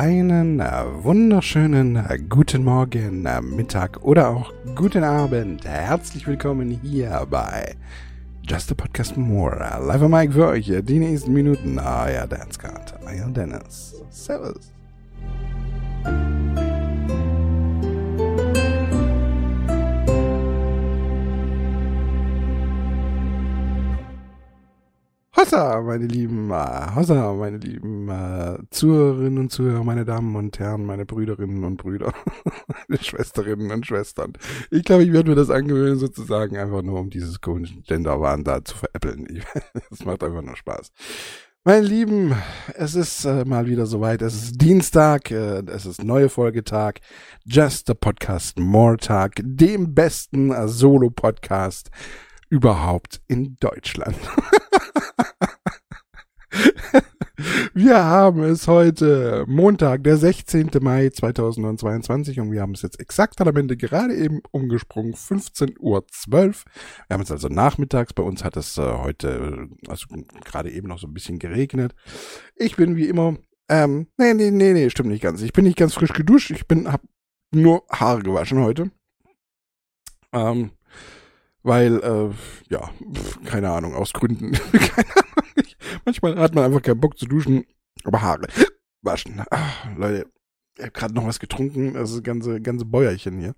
einen äh, wunderschönen äh, guten Morgen, äh, Mittag oder auch guten Abend. Herzlich willkommen hier bei Just a Podcast More. Live am Mike für euch die nächsten Minuten. Euer Dancecard, euer Dennis. Servus. Hossa, meine lieben, äh, Hossa, meine lieben äh, Zuhörerinnen und Zuhörer, meine Damen und Herren, meine Brüderinnen und Brüder, meine Schwesterinnen und Schwestern. Ich glaube, ich werde mir das angewöhnen, sozusagen, einfach nur um dieses komischen Genderwahn da zu veräppeln. Das macht einfach nur Spaß. Meine Lieben, es ist äh, mal wieder soweit. Es ist Dienstag, äh, es ist neue Folgetag. Just a Podcast More Tag, dem besten äh, Solo-Podcast überhaupt in Deutschland. wir haben es heute Montag, der 16. Mai 2022 und wir haben es jetzt exakt am Ende gerade eben umgesprungen, 15.12 Uhr. Wir haben es also nachmittags, bei uns hat es äh, heute, also gerade eben noch so ein bisschen geregnet. Ich bin wie immer, ähm, nee, nee, nee, nee, stimmt nicht ganz. Ich bin nicht ganz frisch geduscht, ich bin, hab nur Haare gewaschen heute. Ähm, weil, äh, ja, keine Ahnung, aus Gründen. keine Ahnung. Manchmal hat man einfach keinen Bock zu duschen, aber Haare waschen. Ach, Leute, ich habe gerade noch was getrunken, das ist ganze, ganze Bäuerchen hier.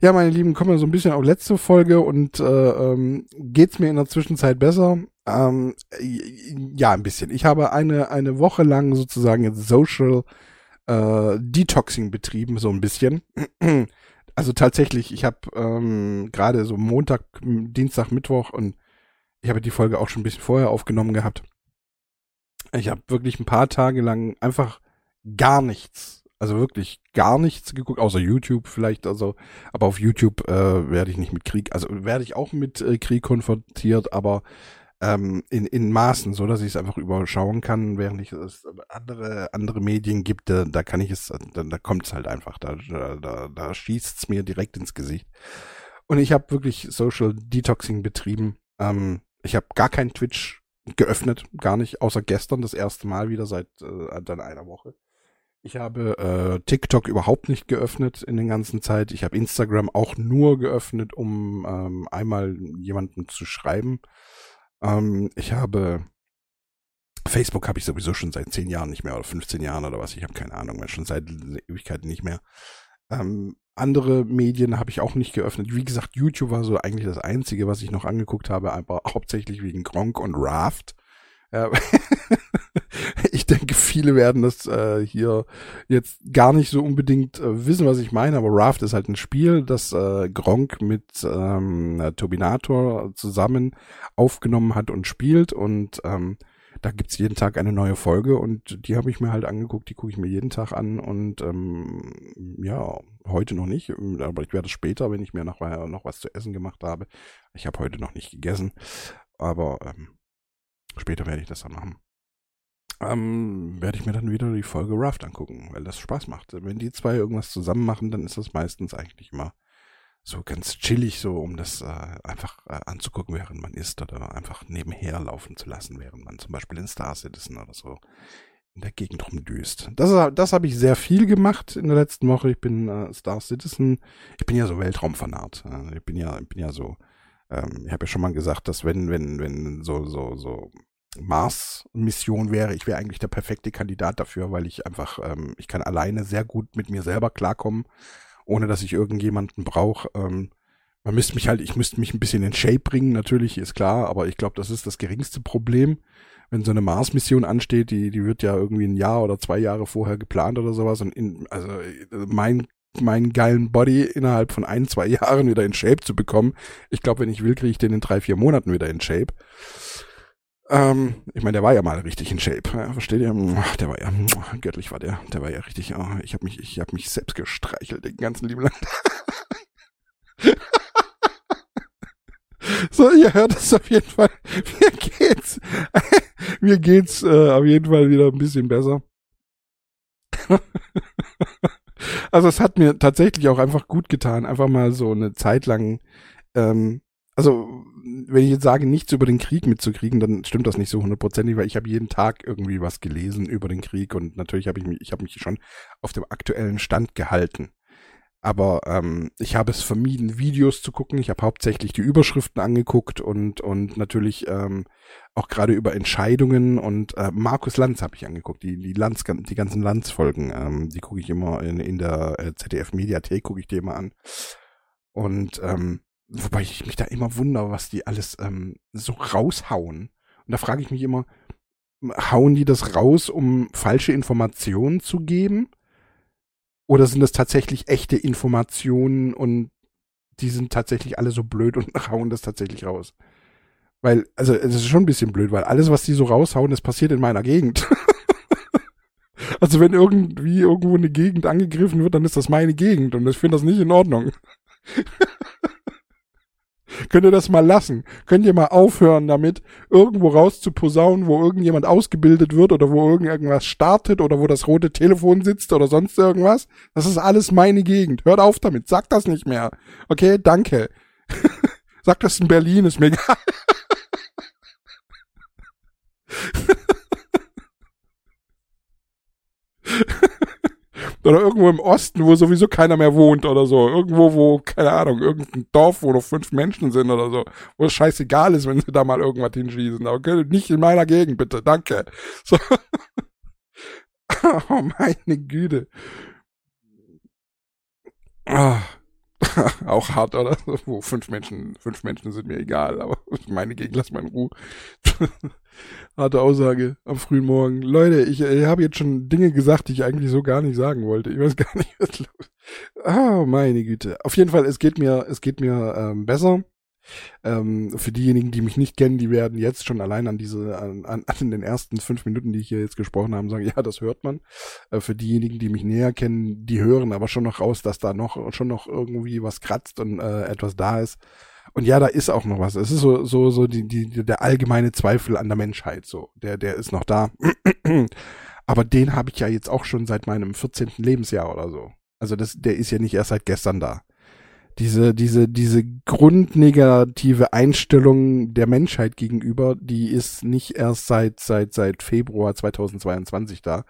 Ja, meine Lieben, kommen wir so ein bisschen auf letzte Folge und äh, ähm, geht's mir in der Zwischenzeit besser? Ähm, ja, ein bisschen. Ich habe eine, eine Woche lang sozusagen jetzt Social äh, Detoxing betrieben, so ein bisschen. also tatsächlich, ich habe ähm, gerade so Montag, Dienstag, Mittwoch und ich habe die Folge auch schon ein bisschen vorher aufgenommen gehabt. Ich habe wirklich ein paar Tage lang einfach gar nichts, also wirklich gar nichts geguckt, außer YouTube vielleicht, also, aber auf YouTube äh, werde ich nicht mit Krieg, also werde ich auch mit äh, Krieg konfrontiert, aber ähm, in, in Maßen, so dass ich es einfach überschauen kann, während ich es andere, andere Medien gibt, da, da kann ich es, da, da kommt es halt einfach, da, da, da schießt es mir direkt ins Gesicht. Und ich habe wirklich Social Detoxing betrieben. Ähm, ich habe gar kein Twitch geöffnet, gar nicht, außer gestern das erste Mal wieder seit äh, dann einer Woche. Ich habe äh, TikTok überhaupt nicht geöffnet in den ganzen Zeit. Ich habe Instagram auch nur geöffnet, um ähm, einmal jemanden zu schreiben. Ähm, ich habe Facebook habe ich sowieso schon seit zehn Jahren nicht mehr oder 15 Jahren oder was. Ich habe keine Ahnung mehr, schon seit Ewigkeiten nicht mehr. Ähm, andere Medien habe ich auch nicht geöffnet. Wie gesagt, YouTube war so eigentlich das Einzige, was ich noch angeguckt habe, aber hauptsächlich wegen Gronk und Raft. Äh, ich denke, viele werden das äh, hier jetzt gar nicht so unbedingt äh, wissen, was ich meine, aber Raft ist halt ein Spiel, das äh, Gronk mit ähm, Turbinator zusammen aufgenommen hat und spielt und ähm, da gibt's jeden Tag eine neue Folge und die habe ich mir halt angeguckt, die gucke ich mir jeden Tag an und ähm, ja, heute noch nicht, aber ich werde es später, wenn ich mir noch, noch was zu essen gemacht habe. Ich habe heute noch nicht gegessen, aber ähm, Später werde ich das dann machen. Ähm, werde ich mir dann wieder die Folge Raft angucken, weil das Spaß macht. Wenn die zwei irgendwas zusammen machen, dann ist das meistens eigentlich immer so ganz chillig, so um das äh, einfach äh, anzugucken, während man isst oder einfach nebenher laufen zu lassen, während man zum Beispiel in Star Citizen oder so in der Gegend rumdüst. Das, das habe ich sehr viel gemacht in der letzten Woche. Ich bin äh, Star Citizen. Ich bin ja so Weltraumfanat. Äh, ich bin ja, ich bin ja so ähm, ich habe ja schon mal gesagt, dass wenn, wenn, wenn so, so, so Mars-Mission wäre, ich wäre eigentlich der perfekte Kandidat dafür, weil ich einfach, ähm, ich kann alleine sehr gut mit mir selber klarkommen, ohne dass ich irgendjemanden brauche. Ähm, man müsste mich halt, ich müsste mich ein bisschen in Shape bringen, natürlich, ist klar, aber ich glaube, das ist das geringste Problem. Wenn so eine Mars-Mission ansteht, die, die wird ja irgendwie ein Jahr oder zwei Jahre vorher geplant oder sowas. Und in, also mein meinen geilen Body innerhalb von ein, zwei Jahren wieder in Shape zu bekommen. Ich glaube, wenn ich will, kriege ich den in drei, vier Monaten wieder in Shape. Ähm, ich meine, der war ja mal richtig in Shape. Ja, versteht ihr? Der war ja, göttlich war der. Der war ja richtig, oh, ich habe mich, ich habe mich selbst gestreichelt den ganzen lieben Land. so, ihr hört es auf jeden Fall. Mir geht's, mir geht's äh, auf jeden Fall wieder ein bisschen besser. Also es hat mir tatsächlich auch einfach gut getan, einfach mal so eine Zeit lang, ähm, also wenn ich jetzt sage, nichts über den Krieg mitzukriegen, dann stimmt das nicht so hundertprozentig, weil ich habe jeden Tag irgendwie was gelesen über den Krieg und natürlich habe ich mich, ich habe mich schon auf dem aktuellen Stand gehalten. Aber ähm, ich habe es vermieden, Videos zu gucken. Ich habe hauptsächlich die Überschriften angeguckt und, und natürlich ähm, auch gerade über Entscheidungen und äh, Markus Lanz habe ich angeguckt, die, die Lanz, die ganzen Lanz-Folgen, ähm, die gucke ich immer in, in der äh, ZDF-Mediathek, gucke ich die immer an. Und ähm, wobei ich mich da immer wundere, was die alles ähm, so raushauen. Und da frage ich mich immer, hauen die das raus, um falsche Informationen zu geben? Oder sind das tatsächlich echte Informationen und die sind tatsächlich alle so blöd und hauen das tatsächlich raus? Weil, also es ist schon ein bisschen blöd, weil alles, was die so raushauen, das passiert in meiner Gegend. also wenn irgendwie irgendwo eine Gegend angegriffen wird, dann ist das meine Gegend und ich finde das nicht in Ordnung. Könnt ihr das mal lassen? Könnt ihr mal aufhören damit, irgendwo rauszuposaunen, wo irgendjemand ausgebildet wird oder wo irgendwas startet oder wo das rote Telefon sitzt oder sonst irgendwas? Das ist alles meine Gegend. Hört auf damit. Sagt das nicht mehr. Okay, danke. Sagt das in Berlin, ist mir egal. Oder irgendwo im Osten, wo sowieso keiner mehr wohnt oder so. Irgendwo, wo, keine Ahnung, irgendein Dorf, wo noch fünf Menschen sind oder so. Wo es scheißegal ist, wenn sie da mal irgendwas hinschießen. Aber nicht in meiner Gegend, bitte. Danke. So. oh, meine Güte. Ah. auch hart, oder? Wo fünf Menschen, fünf Menschen sind mir egal, aber meine Gegend, lass mal in Ruhe. Harte Aussage am frühen Morgen. Leute, ich, ich habe jetzt schon Dinge gesagt, die ich eigentlich so gar nicht sagen wollte. Ich weiß gar nicht, was los. Oh, meine Güte. Auf jeden Fall, es geht mir, es geht mir ähm, besser. Ähm, für diejenigen, die mich nicht kennen, die werden jetzt schon allein an diese, an, an, an den ersten fünf Minuten, die ich hier jetzt gesprochen habe, sagen, ja, das hört man. Äh, für diejenigen, die mich näher kennen, die hören aber schon noch raus, dass da noch, schon noch irgendwie was kratzt und äh, etwas da ist. Und ja, da ist auch noch was. Es ist so, so, so die, die, der allgemeine Zweifel an der Menschheit, so. Der, der ist noch da. aber den habe ich ja jetzt auch schon seit meinem 14. Lebensjahr oder so. Also das, der ist ja nicht erst seit gestern da diese, diese, diese grundnegative Einstellung der Menschheit gegenüber, die ist nicht erst seit, seit, seit Februar 2022 da,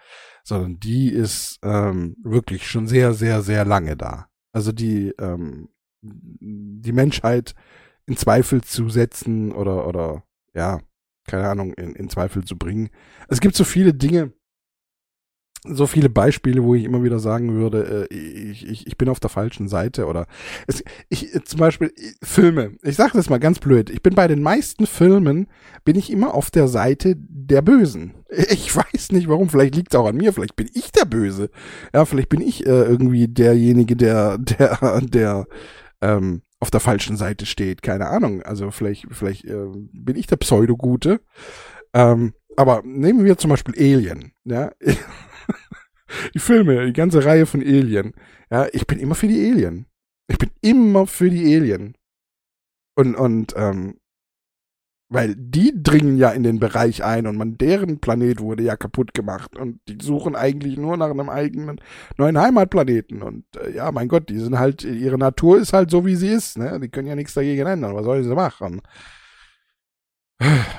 sondern die ist ähm, wirklich schon sehr, sehr, sehr lange da. Also die, ähm, die Menschheit in Zweifel zu setzen oder, oder, ja, keine Ahnung, in, in Zweifel zu bringen. Es gibt so viele Dinge, so viele Beispiele, wo ich immer wieder sagen würde, äh, ich, ich, ich bin auf der falschen Seite oder es, ich zum Beispiel Filme. Ich sage das mal ganz blöd. Ich bin bei den meisten Filmen bin ich immer auf der Seite der Bösen. Ich weiß nicht warum. Vielleicht liegt es auch an mir. Vielleicht bin ich der Böse. Ja, vielleicht bin ich äh, irgendwie derjenige, der der der ähm, auf der falschen Seite steht. Keine Ahnung. Also vielleicht vielleicht äh, bin ich der Pseudogute. Ähm, aber nehmen wir zum Beispiel Alien. Ja. die Filme, die ganze Reihe von Alien. Ja, ich bin immer für die Alien. Ich bin immer für die Alien. Und, und, ähm, weil die dringen ja in den Bereich ein und man, deren Planet wurde ja kaputt gemacht und die suchen eigentlich nur nach einem eigenen neuen Heimatplaneten und äh, ja, mein Gott, die sind halt, ihre Natur ist halt so wie sie ist, ne? Die können ja nichts dagegen ändern, was sollen sie machen?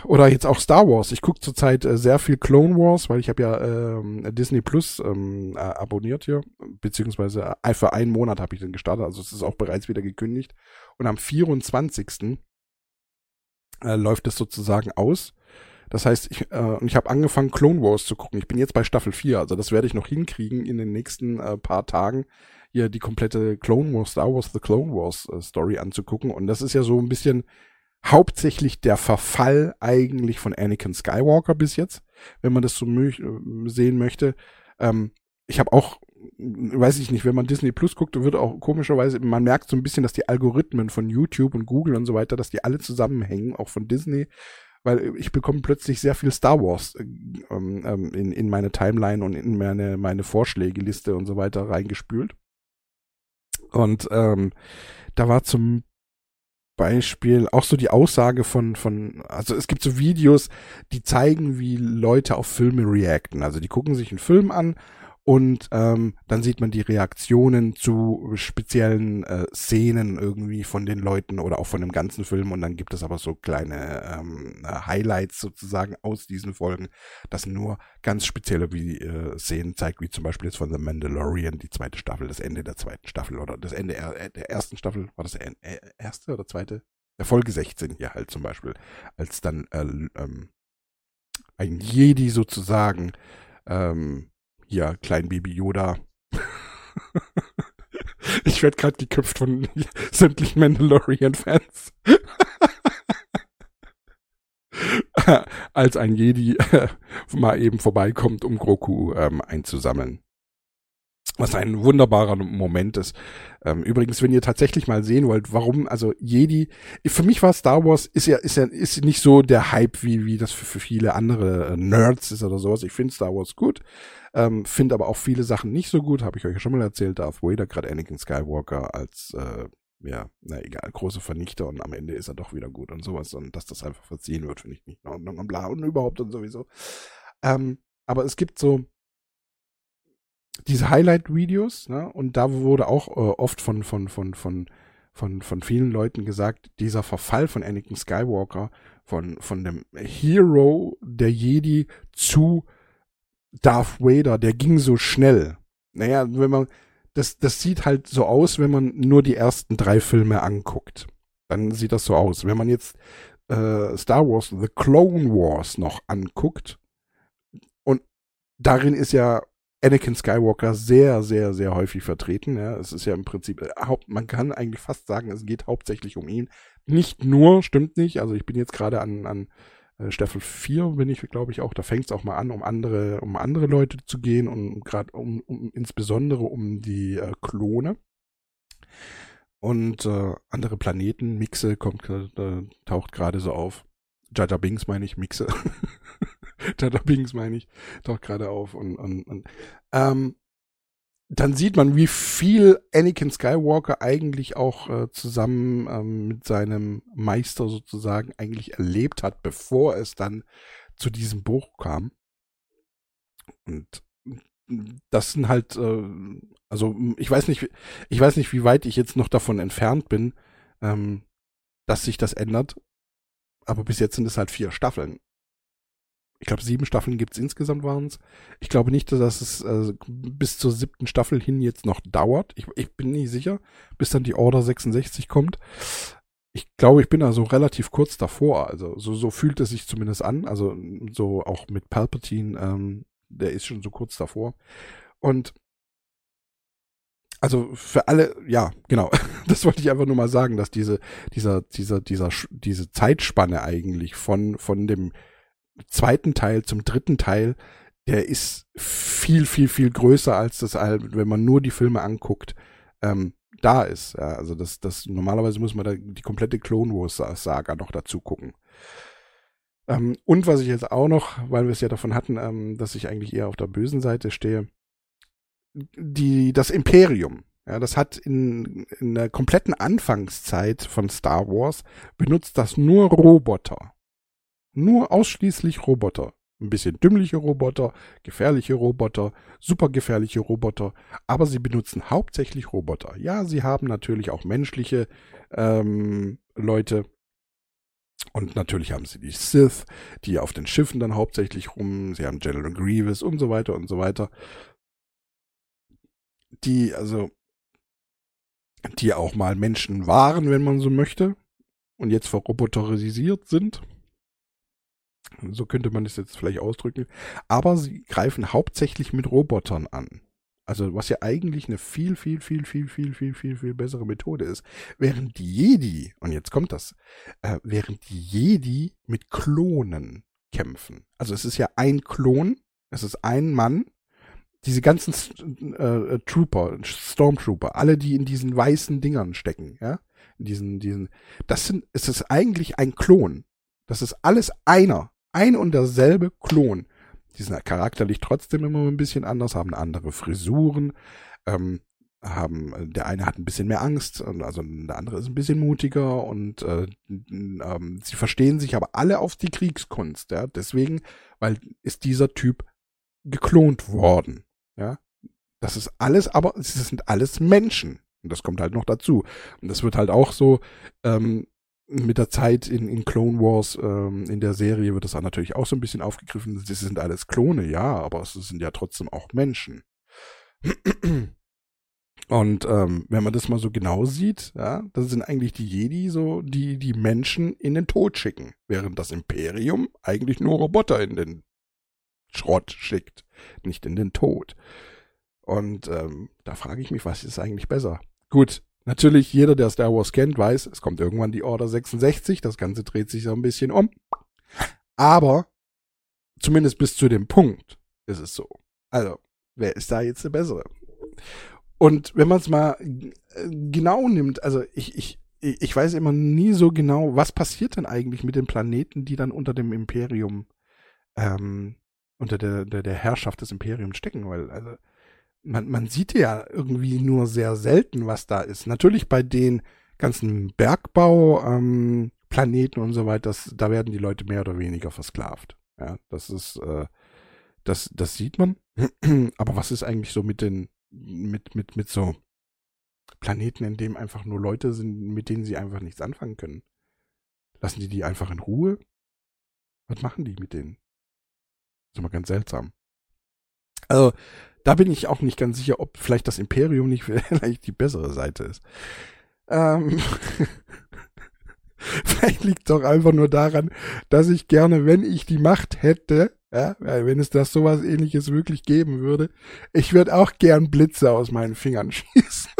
Oder jetzt auch Star Wars. Ich gucke zurzeit äh, sehr viel Clone Wars, weil ich habe ja ähm, Disney Plus ähm, äh, abonniert hier, beziehungsweise äh, für einen Monat habe ich den gestartet, also es ist auch bereits wieder gekündigt. Und am 24. Äh, läuft es sozusagen aus. Das heißt, ich, äh, ich habe angefangen, Clone Wars zu gucken. Ich bin jetzt bei Staffel 4, also das werde ich noch hinkriegen in den nächsten äh, paar Tagen, hier die komplette Clone Wars, Star Wars The Clone Wars äh, Story anzugucken. Und das ist ja so ein bisschen hauptsächlich der Verfall eigentlich von Anakin Skywalker bis jetzt, wenn man das so sehen möchte. Ähm, ich habe auch, weiß ich nicht, wenn man Disney Plus guckt, wird auch komischerweise, man merkt so ein bisschen, dass die Algorithmen von YouTube und Google und so weiter, dass die alle zusammenhängen, auch von Disney, weil ich bekomme plötzlich sehr viel Star Wars ähm, ähm, in, in meine Timeline und in meine, meine Vorschlägeliste und so weiter reingespült. Und ähm, da war zum Beispiel auch so die Aussage von, von, also es gibt so Videos, die zeigen, wie Leute auf Filme reacten. Also die gucken sich einen Film an und ähm, dann sieht man die Reaktionen zu speziellen äh, Szenen irgendwie von den Leuten oder auch von dem ganzen Film. Und dann gibt es aber so kleine ähm, Highlights sozusagen aus diesen Folgen, das nur ganz spezielle wie, äh, Szenen zeigt, wie zum Beispiel jetzt von The Mandalorian, die zweite Staffel, das Ende der zweiten Staffel oder das Ende äh, der ersten Staffel, war das der äh, erste oder zweite? Der Folge 16 hier halt zum Beispiel, als dann äh, ähm, ein Jedi sozusagen ähm, ja, klein Baby Yoda. ich werde gerade geköpft von sämtlichen Mandalorian-Fans. Als ein Jedi mal eben vorbeikommt, um Groku ähm, einzusammeln was ein wunderbarer Moment ist. Ähm, übrigens, wenn ihr tatsächlich mal sehen wollt, warum, also Jedi, für mich war Star Wars, ist ja, ist ja, ist nicht so der Hype, wie, wie das für, für viele andere äh, Nerds ist oder sowas. Ich finde Star Wars gut, ähm, finde aber auch viele Sachen nicht so gut, habe ich euch ja schon mal erzählt, Darth Vader, gerade Anakin Skywalker als, äh, ja, na egal, große Vernichter und am Ende ist er doch wieder gut und sowas und dass das einfach verziehen wird, finde ich nicht in Ordnung und bla und überhaupt und sowieso. Ähm, aber es gibt so, diese Highlight-Videos, ne? Und da wurde auch äh, oft von, von, von, von, von, von vielen Leuten gesagt, dieser Verfall von Anakin Skywalker, von, von dem Hero der Jedi zu Darth Vader, der ging so schnell. Naja, wenn man, das, das sieht halt so aus, wenn man nur die ersten drei Filme anguckt. Dann sieht das so aus. Wenn man jetzt äh, Star Wars The Clone Wars noch anguckt, und darin ist ja Anakin Skywalker sehr, sehr, sehr häufig vertreten. Ja, es ist ja im Prinzip, äh, man kann eigentlich fast sagen, es geht hauptsächlich um ihn. Nicht nur, stimmt nicht. Also ich bin jetzt gerade an, an äh, Staffel 4 bin ich, glaube ich, auch, da fängt es auch mal an, um andere, um andere Leute zu gehen und gerade um, um insbesondere um die äh, Klone. Und äh, andere Planeten, Mixe kommt, äh, taucht gerade so auf. Jaja Bings meine ich, Mixe. Jaja Bings meine ich, taucht gerade auf und, und, und ähm, dann sieht man, wie viel Anakin Skywalker eigentlich auch äh, zusammen ähm, mit seinem Meister sozusagen eigentlich erlebt hat, bevor es dann zu diesem Buch kam. Und das sind halt, äh, also ich weiß nicht, ich weiß nicht, wie weit ich jetzt noch davon entfernt bin, ähm, dass sich das ändert. Aber bis jetzt sind es halt vier Staffeln ich glaube, sieben Staffeln gibt's insgesamt waren es. Ich glaube nicht, dass es äh, bis zur siebten Staffel hin jetzt noch dauert. Ich, ich bin nicht sicher, bis dann die Order 66 kommt. Ich glaube, ich bin also relativ kurz davor. Also so, so fühlt es sich zumindest an. Also so auch mit Palpatine, ähm, der ist schon so kurz davor. Und also für alle, ja, genau. Das wollte ich einfach nur mal sagen, dass diese, dieser, dieser, dieser, diese Zeitspanne eigentlich von, von dem zweiten Teil zum dritten Teil, der ist viel, viel, viel größer als das, wenn man nur die Filme anguckt, ähm, da ist. Ja, also das, das, normalerweise muss man da die komplette Clone Wars Saga noch dazu gucken. Ähm, und was ich jetzt auch noch, weil wir es ja davon hatten, ähm, dass ich eigentlich eher auf der bösen Seite stehe, die, das Imperium. Ja, das hat in, in der kompletten Anfangszeit von Star Wars benutzt das nur Roboter. Nur ausschließlich Roboter. Ein bisschen dümmliche Roboter, gefährliche Roboter, super gefährliche Roboter, aber sie benutzen hauptsächlich Roboter. Ja, sie haben natürlich auch menschliche ähm, Leute. Und natürlich haben sie die Sith, die auf den Schiffen dann hauptsächlich rum. Sie haben General Grievous und so weiter und so weiter. Die, also, die auch mal Menschen waren, wenn man so möchte. Und jetzt verroboterisiert sind. So könnte man es jetzt vielleicht ausdrücken. Aber sie greifen hauptsächlich mit Robotern an. Also was ja eigentlich eine viel, viel, viel, viel, viel, viel, viel, viel bessere Methode ist. Während die Jedi, und jetzt kommt das, äh, während die Jedi mit Klonen kämpfen. Also es ist ja ein Klon, es ist ein Mann. Diese ganzen äh, äh, Trooper, Stormtrooper, alle, die in diesen weißen Dingern stecken, ja, in diesen, diesen, das sind, es ist eigentlich ein Klon. Das ist alles einer ein und derselbe Klon. Die sind charakterlich trotzdem immer ein bisschen anders, haben andere Frisuren, ähm, haben, der eine hat ein bisschen mehr Angst, also der andere ist ein bisschen mutiger und äh, ähm, sie verstehen sich aber alle auf die Kriegskunst, ja, deswegen, weil ist dieser Typ geklont worden, ja, Das ist alles, aber es sind alles Menschen. Und das kommt halt noch dazu. Und das wird halt auch so ähm, mit der Zeit in, in Clone Wars, ähm, in der Serie wird das dann natürlich auch so ein bisschen aufgegriffen. Das sind alles Klone, ja, aber es sind ja trotzdem auch Menschen. Und ähm, wenn man das mal so genau sieht, ja, das sind eigentlich die Jedi so, die die Menschen in den Tod schicken, während das Imperium eigentlich nur Roboter in den Schrott schickt, nicht in den Tod. Und ähm, da frage ich mich, was ist eigentlich besser? Gut, natürlich, jeder, der Star Wars kennt, weiß, es kommt irgendwann die Order 66, das Ganze dreht sich so ein bisschen um. Aber zumindest bis zu dem Punkt ist es so. Also, wer ist da jetzt der Bessere? Und wenn man es mal äh, genau nimmt, also ich, ich, ich weiß immer nie so genau, was passiert denn eigentlich mit den Planeten, die dann unter dem Imperium, ähm, unter der, der, der Herrschaft des Imperiums stecken, weil, also, man, man sieht ja irgendwie nur sehr selten, was da ist. Natürlich bei den ganzen Bergbau, ähm, Planeten und so weiter, das, da werden die Leute mehr oder weniger versklavt. Ja, das ist, äh, das, das sieht man. Aber was ist eigentlich so mit den mit, mit, mit so Planeten, in dem einfach nur Leute sind, mit denen sie einfach nichts anfangen können. Lassen die die einfach in Ruhe? Was machen die mit denen? Das ist immer ganz seltsam. Also, da bin ich auch nicht ganz sicher, ob vielleicht das Imperium nicht vielleicht die bessere Seite ist. Ähm vielleicht liegt es auch einfach nur daran, dass ich gerne, wenn ich die Macht hätte, ja, wenn es das sowas ähnliches wirklich geben würde, ich würde auch gern Blitze aus meinen Fingern schießen.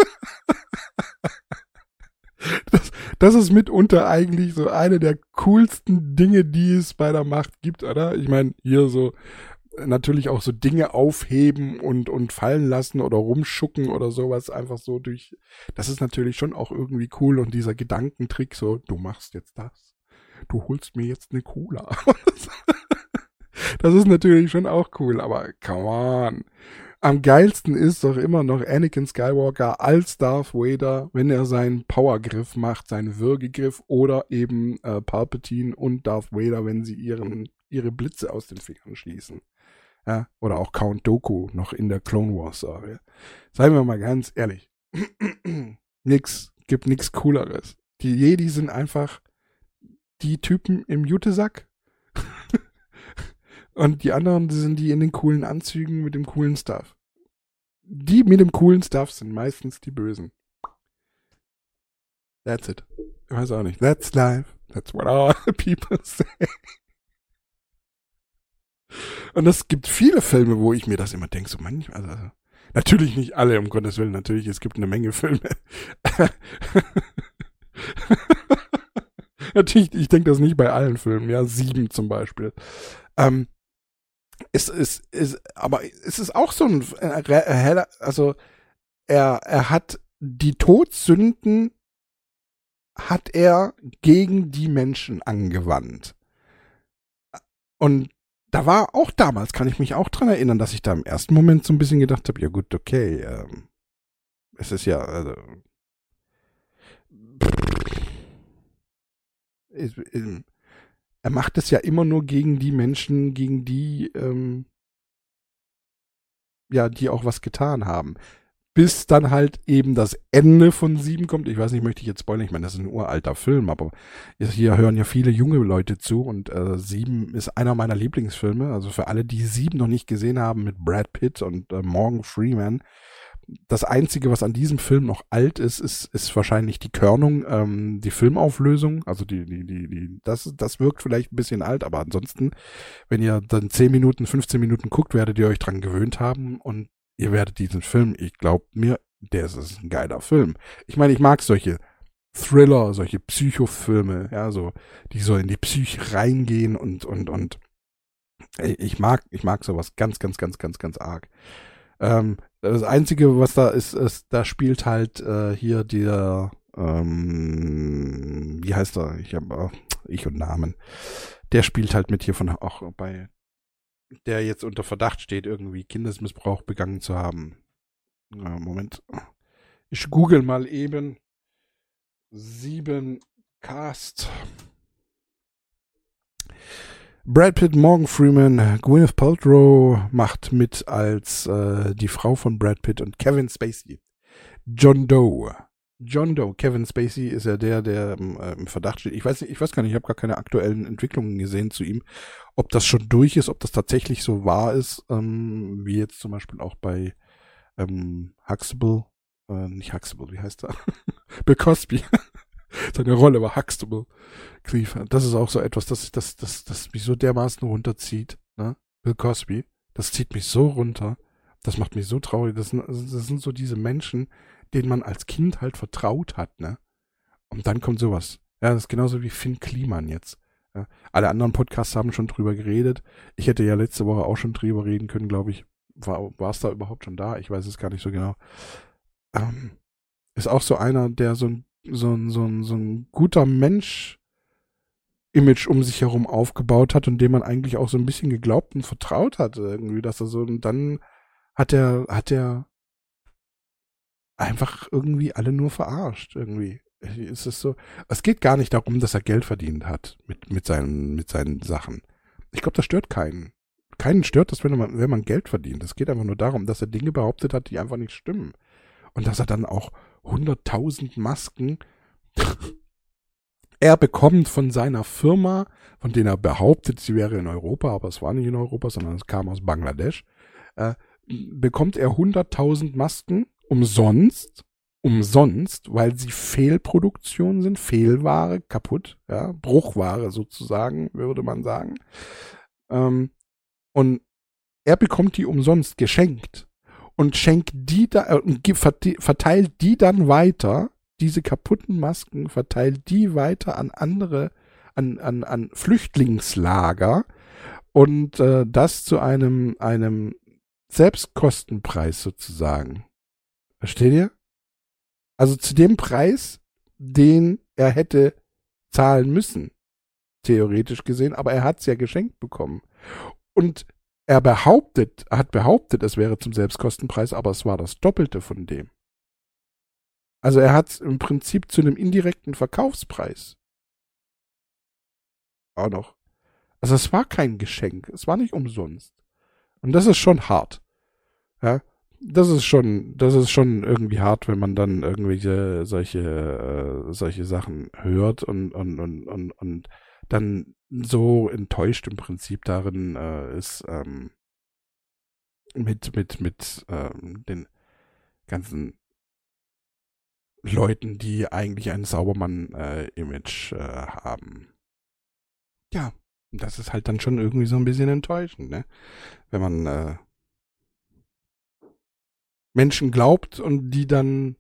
das, das ist mitunter eigentlich so eine der coolsten Dinge, die es bei der Macht gibt, oder? Ich meine, hier so natürlich auch so Dinge aufheben und, und fallen lassen oder rumschucken oder sowas einfach so durch. Das ist natürlich schon auch irgendwie cool und dieser Gedankentrick so, du machst jetzt das. Du holst mir jetzt eine Cola. Das ist natürlich schon auch cool, aber come on. Am geilsten ist doch immer noch Anakin Skywalker als Darth Vader, wenn er seinen Powergriff macht, seinen Würgegriff oder eben äh, Palpatine und Darth Vader, wenn sie ihren, ihre Blitze aus den Fingern schießen. Ja, oder auch Count Doku noch in der Clone Wars Serie. Seien wir mal ganz ehrlich. nix, gibt nix cooleres. Die Jedi sind einfach die Typen im Jutesack und die anderen sind die in den coolen Anzügen mit dem coolen Stuff. Die mit dem coolen Stuff sind meistens die Bösen. That's it. Ich weiß auch nicht. That's life. That's what all people say. Und es gibt viele Filme, wo ich mir das immer denke, so manchmal, also, also, natürlich nicht alle, um Gottes Willen, natürlich, es gibt eine Menge Filme. natürlich, ich denke das nicht bei allen Filmen, ja, sieben zum Beispiel. Ähm, es ist, ist, aber es ist auch so ein, äh, also er, er hat die Todsünden hat er gegen die Menschen angewandt. Und da war auch damals, kann ich mich auch dran erinnern, dass ich da im ersten Moment so ein bisschen gedacht habe, ja gut, okay, ähm, es ist ja, also, pff, er macht es ja immer nur gegen die Menschen, gegen die, ähm, ja, die auch was getan haben. Bis dann halt eben das Ende von Sieben kommt. Ich weiß nicht, möchte ich jetzt spoilern. Ich meine, das ist ein uralter Film, aber hier hören ja viele junge Leute zu und äh, Sieben ist einer meiner Lieblingsfilme. Also für alle, die Sieben noch nicht gesehen haben mit Brad Pitt und äh, Morgan Freeman, das Einzige, was an diesem Film noch alt ist, ist, ist wahrscheinlich die Körnung, ähm, die Filmauflösung. Also die, die, die, die, das, das wirkt vielleicht ein bisschen alt, aber ansonsten, wenn ihr dann 10 Minuten, 15 Minuten guckt, werdet ihr euch dran gewöhnt haben und ihr werdet diesen Film, ich glaube mir, der ist, ist ein geiler Film. Ich meine, ich mag solche Thriller, solche Psychofilme, ja, so, die so in die Psyche reingehen und, und, und ich mag, ich mag sowas ganz, ganz, ganz, ganz, ganz arg. Ähm, das Einzige, was da ist, ist, da spielt halt äh, hier der, ähm, wie heißt er? Ich habe äh, ich und Namen. Der spielt halt mit hier von auch bei, der jetzt unter Verdacht steht, irgendwie Kindesmissbrauch begangen zu haben. Ja, Moment. Ich google mal eben sieben Cast. Brad Pitt, Morgan Freeman, Gwyneth Paltrow macht mit als äh, die Frau von Brad Pitt und Kevin Spacey. John Doe. John Doe. Kevin Spacey ist ja der, der ähm, äh, im Verdacht steht. Ich weiß ich weiß gar nicht, ich habe gar keine aktuellen Entwicklungen gesehen zu ihm, ob das schon durch ist, ob das tatsächlich so wahr ist, ähm, wie jetzt zum Beispiel auch bei ähm, Huxtable, äh, nicht Huxtable, wie heißt er? Bill Cosby. Seine Rolle war Huxtable. Das ist auch so etwas, das, das, das, das mich so dermaßen runterzieht. Ne? Bill Cosby. Das zieht mich so runter. Das macht mich so traurig. Das das sind so diese Menschen, denen man als Kind halt vertraut hat, ne? Und dann kommt sowas. Ja, das ist genauso wie Finn Kliman jetzt. Ja, alle anderen Podcasts haben schon drüber geredet. Ich hätte ja letzte Woche auch schon drüber reden können, glaube ich. War es da überhaupt schon da? Ich weiß es gar nicht so genau. Ähm, ist auch so einer, der so ein so ein, so ein, so ein guter Mensch Image um sich herum aufgebaut hat und dem man eigentlich auch so ein bisschen geglaubt und vertraut hat irgendwie, dass er so und dann hat er hat er einfach irgendwie alle nur verarscht irgendwie. Ist es so? Es geht gar nicht darum, dass er Geld verdient hat mit mit seinen mit seinen Sachen. Ich glaube, das stört keinen. Keinen stört das, wenn man wenn man Geld verdient. Es geht einfach nur darum, dass er Dinge behauptet hat, die einfach nicht stimmen und dass er dann auch 100.000 Masken er bekommt von seiner Firma, von denen er behauptet, sie wäre in Europa, aber es war nicht in Europa, sondern es kam aus Bangladesch, äh, bekommt er 100.000 Masken umsonst, umsonst, weil sie Fehlproduktion sind, Fehlware, kaputt, ja, Bruchware sozusagen, würde man sagen. Ähm, und er bekommt die umsonst geschenkt und schenkt die da äh, und verteilt die dann weiter, diese kaputten Masken, verteilt die weiter an andere, an, an, an Flüchtlingslager und äh, das zu einem, einem Selbstkostenpreis sozusagen. Versteht ihr? Also zu dem Preis, den er hätte zahlen müssen, theoretisch gesehen, aber er hat es ja geschenkt bekommen. Und er behauptet, hat behauptet, es wäre zum Selbstkostenpreis, aber es war das Doppelte von dem. Also er hat es im Prinzip zu einem indirekten Verkaufspreis. Auch noch. Also es war kein Geschenk, es war nicht umsonst. Und das ist schon hart. Ja, das ist schon, das ist schon irgendwie hart, wenn man dann irgendwelche solche, äh, solche Sachen hört und, und, und, und, und dann so enttäuscht im Prinzip darin äh, ist ähm, mit mit mit ähm, den ganzen Leuten, die eigentlich ein Saubermann-Image äh, äh, haben. Ja, das ist halt dann schon irgendwie so ein bisschen enttäuschend, ne? Wenn man äh, Menschen glaubt und die dann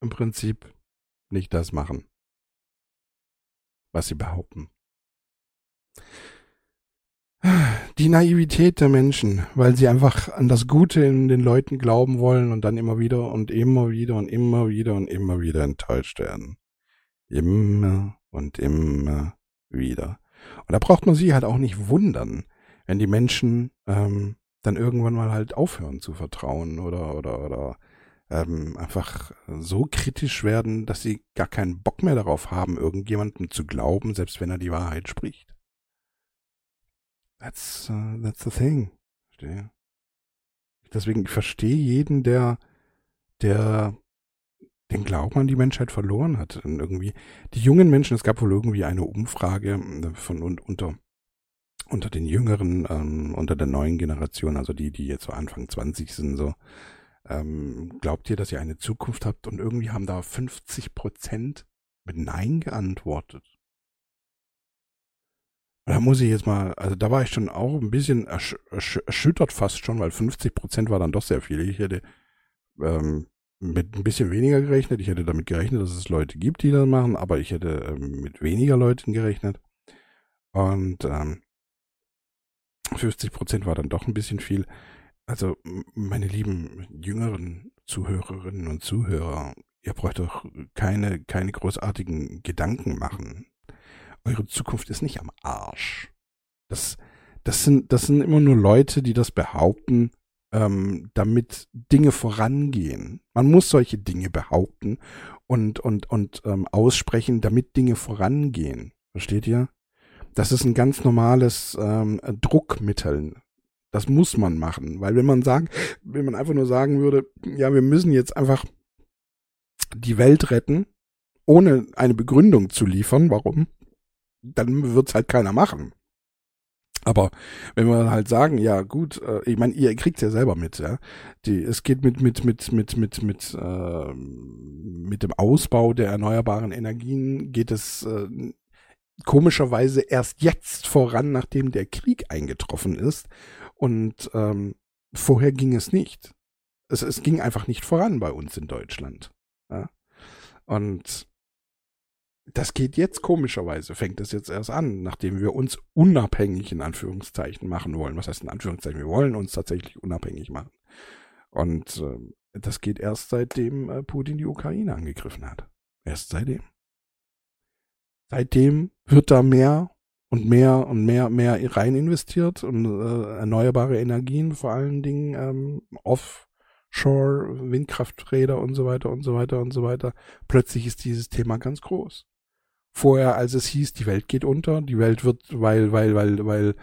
im Prinzip nicht das machen, was sie behaupten. Die Naivität der Menschen, weil sie einfach an das Gute in den Leuten glauben wollen und dann immer wieder und immer wieder und immer wieder und immer wieder enttäuscht werden. Immer und immer wieder. Und da braucht man sich halt auch nicht wundern, wenn die Menschen ähm, dann irgendwann mal halt aufhören zu vertrauen oder oder oder ähm, einfach so kritisch werden, dass sie gar keinen Bock mehr darauf haben, irgendjemandem zu glauben, selbst wenn er die Wahrheit spricht. That's, uh, that's the thing. Verstehe. Deswegen, ich verstehe jeden, der, der den Glauben an die Menschheit verloren hat. Und irgendwie, die jungen Menschen, es gab wohl irgendwie eine Umfrage äh, von und, unter, unter den Jüngeren, ähm, unter der neuen Generation, also die, die jetzt so Anfang 20 sind, so, ähm, glaubt ihr, dass ihr eine Zukunft habt? Und irgendwie haben da 50 Prozent mit Nein geantwortet. Da muss ich jetzt mal, also da war ich schon auch ein bisschen ersch ersch erschüttert fast schon, weil 50 Prozent war dann doch sehr viel. Ich hätte ähm, mit ein bisschen weniger gerechnet. Ich hätte damit gerechnet, dass es Leute gibt, die das machen, aber ich hätte ähm, mit weniger Leuten gerechnet. Und ähm, 50 Prozent war dann doch ein bisschen viel. Also, meine lieben jüngeren Zuhörerinnen und Zuhörer, ihr braucht doch keine, keine großartigen Gedanken machen eure Zukunft ist nicht am Arsch. Das, das, sind, das sind immer nur Leute, die das behaupten, ähm, damit Dinge vorangehen. Man muss solche Dinge behaupten und, und, und ähm, aussprechen, damit Dinge vorangehen. Versteht ihr? Das ist ein ganz normales ähm, Druckmittel. Das muss man machen, weil wenn man sagen, wenn man einfach nur sagen würde, ja, wir müssen jetzt einfach die Welt retten, ohne eine Begründung zu liefern, warum, dann wird's halt keiner machen. Aber wenn wir halt sagen, ja gut, äh, ich meine, ihr kriegt's ja selber mit, ja. Die, es geht mit mit mit mit mit mit äh, mit dem Ausbau der erneuerbaren Energien geht es äh, komischerweise erst jetzt voran, nachdem der Krieg eingetroffen ist. Und ähm, vorher ging es nicht. Es, es ging einfach nicht voran bei uns in Deutschland. Ja? Und das geht jetzt komischerweise, fängt das jetzt erst an, nachdem wir uns unabhängig in Anführungszeichen machen wollen. Was heißt in Anführungszeichen? Wir wollen uns tatsächlich unabhängig machen. Und äh, das geht erst seitdem äh, Putin die Ukraine angegriffen hat. Erst seitdem. Seitdem wird da mehr und mehr und mehr mehr rein investiert und äh, erneuerbare Energien, vor allen Dingen ähm, Offshore, Windkrafträder und so weiter und so weiter und so weiter. Plötzlich ist dieses Thema ganz groß vorher, als es hieß, die Welt geht unter, die Welt wird, weil, weil, weil, weil,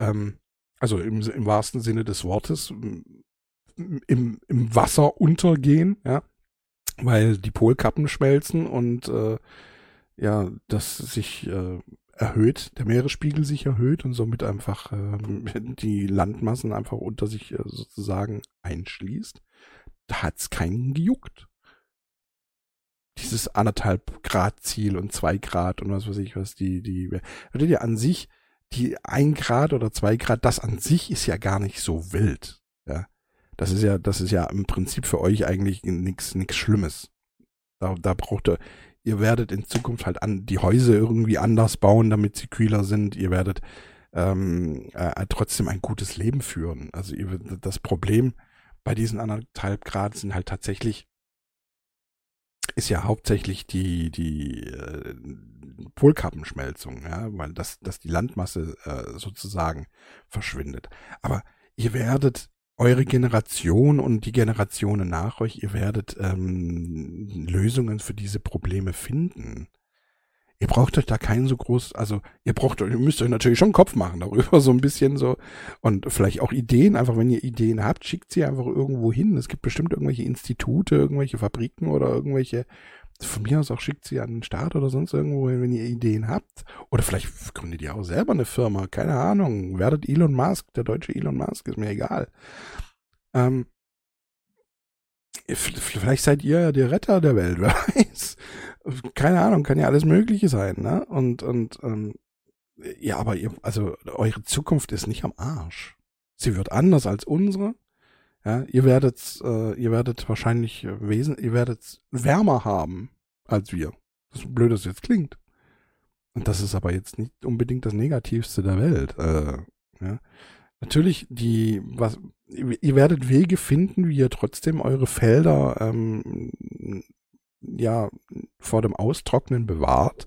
ähm, also im, im wahrsten Sinne des Wortes, im, im Wasser untergehen, ja, weil die Polkappen schmelzen und äh, ja, das sich äh, erhöht, der Meeresspiegel sich erhöht und somit einfach äh, die Landmassen einfach unter sich äh, sozusagen einschließt. Da hat's keinen gejuckt dieses anderthalb Grad Ziel und zwei Grad und was weiß ich was, die, die, die ja an sich, die ein Grad oder zwei Grad, das an sich ist ja gar nicht so wild, ja. Das ist ja, das ist ja im Prinzip für euch eigentlich nichts, nichts Schlimmes. Da, da braucht ihr, ihr werdet in Zukunft halt an, die Häuser irgendwie anders bauen, damit sie kühler sind. Ihr werdet ähm, äh, trotzdem ein gutes Leben führen. Also ihr, das Problem bei diesen anderthalb Grad sind halt tatsächlich ist ja hauptsächlich die, die äh, Polkappenschmelzung, ja, weil das, dass die Landmasse äh, sozusagen verschwindet. Aber ihr werdet eure Generation und die Generationen nach euch, ihr werdet ähm, Lösungen für diese Probleme finden. Ihr braucht euch da keinen so groß, also ihr braucht, ihr müsst euch natürlich schon Kopf machen darüber, so ein bisschen so. Und vielleicht auch Ideen, einfach wenn ihr Ideen habt, schickt sie einfach irgendwo hin. Es gibt bestimmt irgendwelche Institute, irgendwelche Fabriken oder irgendwelche, von mir aus auch schickt sie an den Staat oder sonst irgendwo, wenn ihr Ideen habt. Oder vielleicht gründet ihr auch selber eine Firma, keine Ahnung. Werdet Elon Musk, der deutsche Elon Musk, ist mir egal. Ähm, vielleicht seid ihr der Retter der Welt, wer weiß keine Ahnung, kann ja alles Mögliche sein, ne? Und, und, ähm, ja, aber ihr, also eure Zukunft ist nicht am Arsch. Sie wird anders als unsere. Ja, ihr werdet, äh, ihr werdet wahrscheinlich wesen, ihr werdet wärmer haben als wir. So blöd das jetzt klingt. Und das ist aber jetzt nicht unbedingt das Negativste der Welt. Äh, ja. Natürlich, die, was, ihr werdet Wege finden, wie ihr trotzdem eure Felder ähm, ja vor dem Austrocknen bewahrt.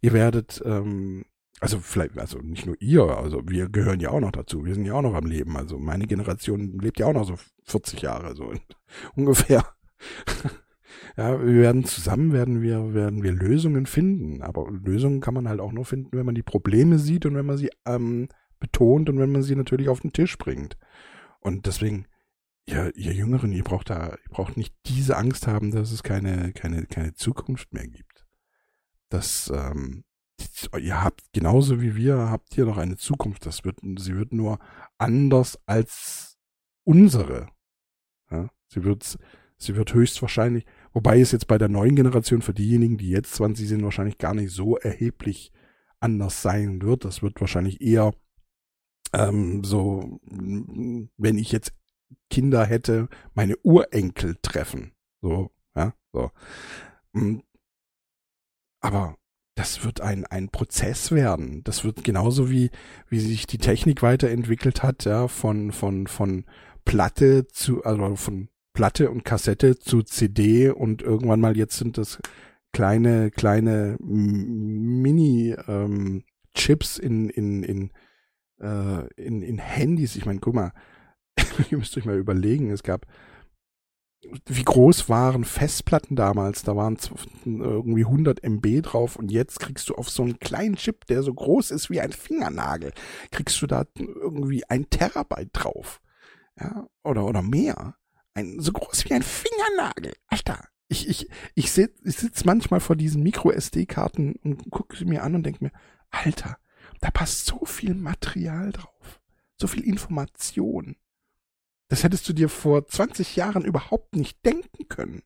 Ihr werdet, ähm, also vielleicht, also nicht nur ihr, also wir gehören ja auch noch dazu, wir sind ja auch noch am Leben. Also meine Generation lebt ja auch noch so 40 Jahre, so ungefähr. ja, wir werden zusammen werden wir, werden wir Lösungen finden. Aber Lösungen kann man halt auch nur finden, wenn man die Probleme sieht und wenn man sie ähm, betont und wenn man sie natürlich auf den Tisch bringt. Und deswegen, ihr, ihr Jüngeren, ihr braucht da, ihr braucht nicht diese Angst haben, dass es keine, keine, keine Zukunft mehr gibt. Das, ähm, ihr habt genauso wie wir, habt ihr noch eine Zukunft. Das wird, sie wird nur anders als unsere. Ja? Sie wird, sie wird höchstwahrscheinlich, wobei es jetzt bei der neuen Generation für diejenigen, die jetzt 20 sind, wahrscheinlich gar nicht so erheblich anders sein wird. Das wird wahrscheinlich eher ähm, so, wenn ich jetzt Kinder hätte, meine Urenkel treffen. So, ja, so. Mm. Aber das wird ein, ein Prozess werden. Das wird genauso wie, wie sich die Technik weiterentwickelt hat, ja, von, von, von Platte zu, also von Platte und Kassette zu CD und irgendwann mal jetzt sind das kleine, kleine Mini, ähm, in, in, in, äh, in, in Handys. Ich meine, guck mal, ihr müsst euch mal überlegen, es gab wie groß waren Festplatten damals? Da waren irgendwie 100 MB drauf und jetzt kriegst du auf so einen kleinen Chip, der so groß ist wie ein Fingernagel, kriegst du da irgendwie ein Terabyte drauf. Ja, oder, oder mehr. Ein, so groß wie ein Fingernagel. Alter, ich, ich, ich sitze ich sitz manchmal vor diesen Micro-SD-Karten und gucke sie mir an und denke mir, Alter, da passt so viel Material drauf. So viel Information. Das hättest du dir vor 20 Jahren überhaupt nicht denken können.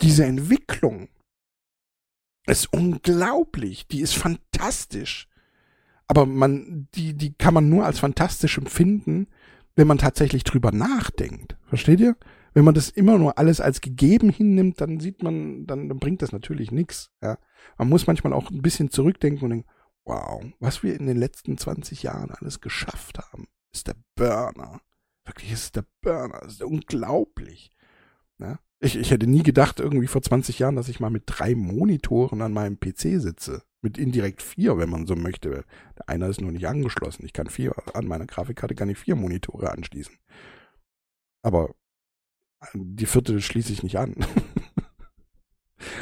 Diese Entwicklung ist unglaublich, die ist fantastisch. Aber man, die, die kann man nur als fantastisch empfinden, wenn man tatsächlich drüber nachdenkt. Versteht ihr? Wenn man das immer nur alles als gegeben hinnimmt, dann sieht man, dann, dann bringt das natürlich nichts. Ja. Man muss manchmal auch ein bisschen zurückdenken und denken, wow, was wir in den letzten 20 Jahren alles geschafft haben ist der Burner. Wirklich ist der Burner. Das ist unglaublich. Ja? Ich, ich hätte nie gedacht, irgendwie vor 20 Jahren, dass ich mal mit drei Monitoren an meinem PC sitze. Mit indirekt vier, wenn man so möchte. Der einer ist nur nicht angeschlossen. Ich kann vier, an meiner Grafikkarte kann ich vier Monitore anschließen. Aber die vierte schließe ich nicht an.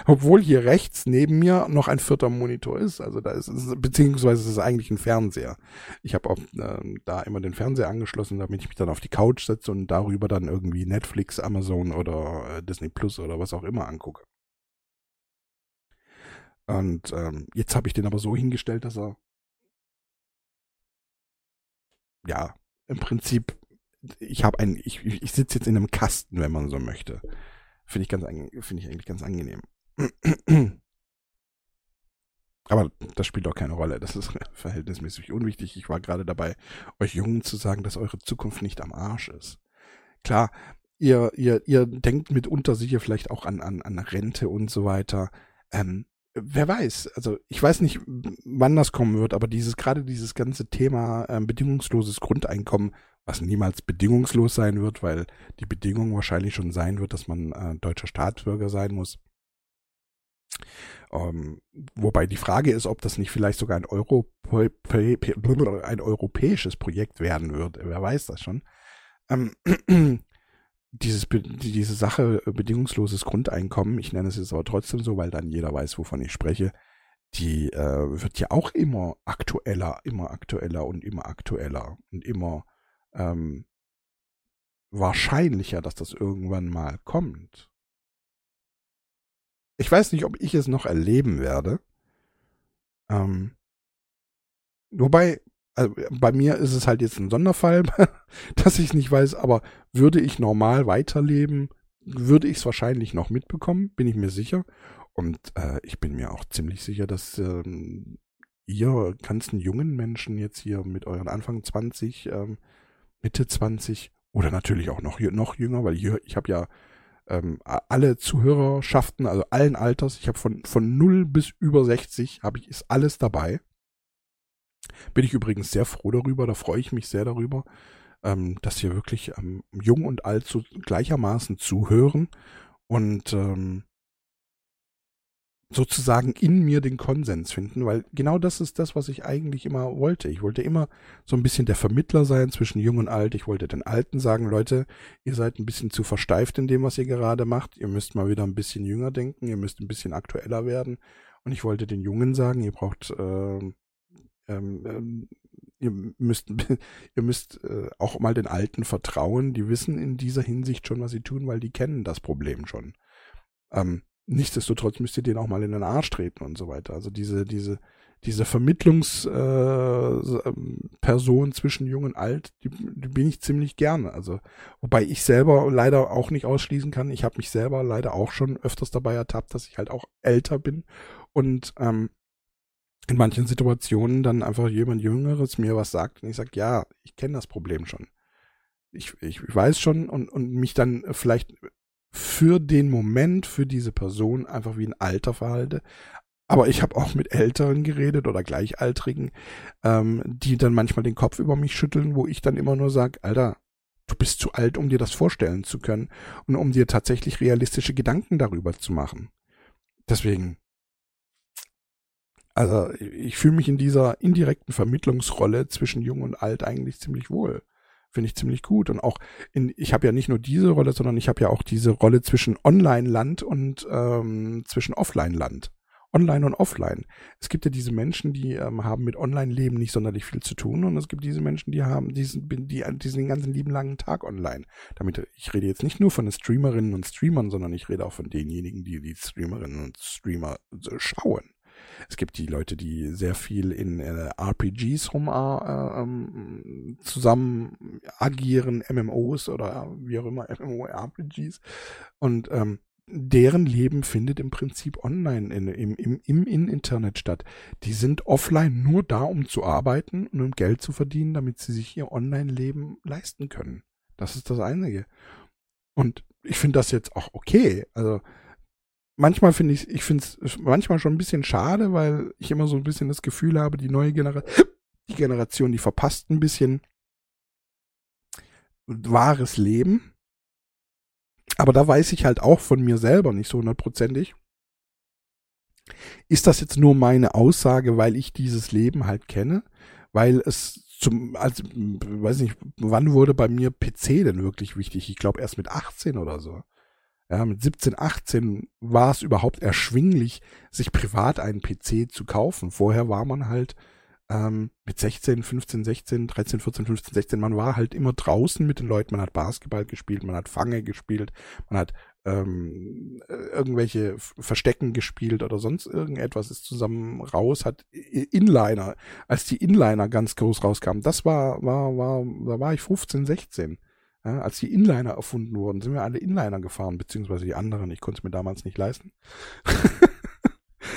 Obwohl hier rechts neben mir noch ein vierter Monitor ist. Also da ist es, beziehungsweise es ist eigentlich ein Fernseher. Ich habe auch äh, da immer den Fernseher angeschlossen, damit ich mich dann auf die Couch setze und darüber dann irgendwie Netflix, Amazon oder äh, Disney Plus oder was auch immer angucke. Und ähm, jetzt habe ich den aber so hingestellt, dass er ja im Prinzip ich habe ein ich, ich sitze jetzt in einem Kasten, wenn man so möchte. Finde ich ganz finde ich eigentlich ganz angenehm. Aber das spielt auch keine Rolle. Das ist verhältnismäßig unwichtig. Ich war gerade dabei, euch Jungen zu sagen, dass eure Zukunft nicht am Arsch ist. Klar, ihr, ihr, ihr denkt mitunter sicher vielleicht auch an, an, an Rente und so weiter. Ähm, wer weiß, also ich weiß nicht, wann das kommen wird, aber dieses, gerade dieses ganze Thema ähm, bedingungsloses Grundeinkommen was niemals bedingungslos sein wird, weil die Bedingung wahrscheinlich schon sein wird, dass man äh, deutscher Staatsbürger sein muss. Ähm, wobei die Frage ist, ob das nicht vielleicht sogar ein, Europä ein europäisches Projekt werden wird. Wer weiß das schon. Ähm, dieses, diese Sache äh, bedingungsloses Grundeinkommen, ich nenne es jetzt aber trotzdem so, weil dann jeder weiß, wovon ich spreche, die äh, wird ja auch immer aktueller, immer aktueller und immer aktueller und immer ähm, wahrscheinlicher, dass das irgendwann mal kommt. Ich weiß nicht, ob ich es noch erleben werde. Ähm, wobei, also bei mir ist es halt jetzt ein Sonderfall, dass ich es nicht weiß, aber würde ich normal weiterleben, würde ich es wahrscheinlich noch mitbekommen, bin ich mir sicher. Und äh, ich bin mir auch ziemlich sicher, dass ähm, ihr ganzen jungen Menschen jetzt hier mit euren Anfang 20 ähm, Mitte 20 oder natürlich auch noch, noch jünger, weil ich, ich habe ja ähm, alle Zuhörerschaften, also allen Alters, ich habe von, von 0 bis über 60, habe ich, ist alles dabei. Bin ich übrigens sehr froh darüber, da freue ich mich sehr darüber, ähm, dass hier wirklich ähm, jung und alt so gleichermaßen zuhören und ähm, sozusagen in mir den Konsens finden, weil genau das ist das, was ich eigentlich immer wollte. Ich wollte immer so ein bisschen der Vermittler sein zwischen jung und alt. Ich wollte den Alten sagen, Leute, ihr seid ein bisschen zu versteift in dem, was ihr gerade macht. Ihr müsst mal wieder ein bisschen jünger denken, ihr müsst ein bisschen aktueller werden. Und ich wollte den Jungen sagen, ihr braucht, äh, ähm, ähm, ihr müsst, ihr müsst äh, auch mal den Alten vertrauen. Die wissen in dieser Hinsicht schon, was sie tun, weil die kennen das Problem schon. Ähm, nichtsdestotrotz müsst ihr den auch mal in den Arsch treten und so weiter. Also diese, diese, diese Vermittlungsperson äh, zwischen Jung und Alt, die, die bin ich ziemlich gerne. Also, wobei ich selber leider auch nicht ausschließen kann. Ich habe mich selber leider auch schon öfters dabei ertappt, dass ich halt auch älter bin und ähm, in manchen Situationen dann einfach jemand Jüngeres mir was sagt und ich sage, ja, ich kenne das Problem schon. Ich, ich weiß schon und, und mich dann vielleicht für den Moment, für diese Person einfach wie ein Alter verhalte. Aber ich habe auch mit Älteren geredet oder Gleichaltrigen, ähm, die dann manchmal den Kopf über mich schütteln, wo ich dann immer nur sage, Alter, du bist zu alt, um dir das vorstellen zu können und um dir tatsächlich realistische Gedanken darüber zu machen. Deswegen, also ich fühle mich in dieser indirekten Vermittlungsrolle zwischen Jung und Alt eigentlich ziemlich wohl. Finde ich ziemlich gut. Und auch in, ich habe ja nicht nur diese Rolle, sondern ich habe ja auch diese Rolle zwischen Online-Land und ähm, zwischen Offline-Land. Online und Offline. Es gibt ja diese Menschen, die ähm, haben mit Online-Leben nicht sonderlich viel zu tun und es gibt diese Menschen, die haben diesen, die, diesen den ganzen lieben langen Tag online. Damit ich rede jetzt nicht nur von den Streamerinnen und Streamern, sondern ich rede auch von denjenigen, die die Streamerinnen und Streamer äh, schauen. Es gibt die Leute, die sehr viel in äh, RPGs rum äh, ähm, zusammen agieren, MMOs oder wie auch immer, MMORPGs. Und ähm, deren Leben findet im Prinzip online in, im, im, im, im Internet statt. Die sind offline nur da, um zu arbeiten und um Geld zu verdienen, damit sie sich ihr Online-Leben leisten können. Das ist das Einzige. Und ich finde das jetzt auch okay. Also manchmal finde ich, ich finde es manchmal schon ein bisschen schade, weil ich immer so ein bisschen das Gefühl habe, die neue Generation, die Generation, die verpasst ein bisschen wahres Leben aber da weiß ich halt auch von mir selber nicht so hundertprozentig. Ist das jetzt nur meine Aussage, weil ich dieses Leben halt kenne? Weil es zum, also, weiß nicht, wann wurde bei mir PC denn wirklich wichtig? Ich glaube erst mit 18 oder so. Ja, mit 17, 18 war es überhaupt erschwinglich, sich privat einen PC zu kaufen. Vorher war man halt ähm, mit 16, 15, 16, 13, 14, 15, 16, man war halt immer draußen mit den Leuten, man hat Basketball gespielt, man hat Fange gespielt, man hat ähm, irgendwelche Verstecken gespielt oder sonst irgendetwas ist zusammen raus, hat Inliner, als die Inliner ganz groß rauskamen, das war, war, war, da war ich 15, 16. Ja, als die Inliner erfunden wurden, sind wir alle Inliner gefahren, beziehungsweise die anderen. Ich konnte es mir damals nicht leisten.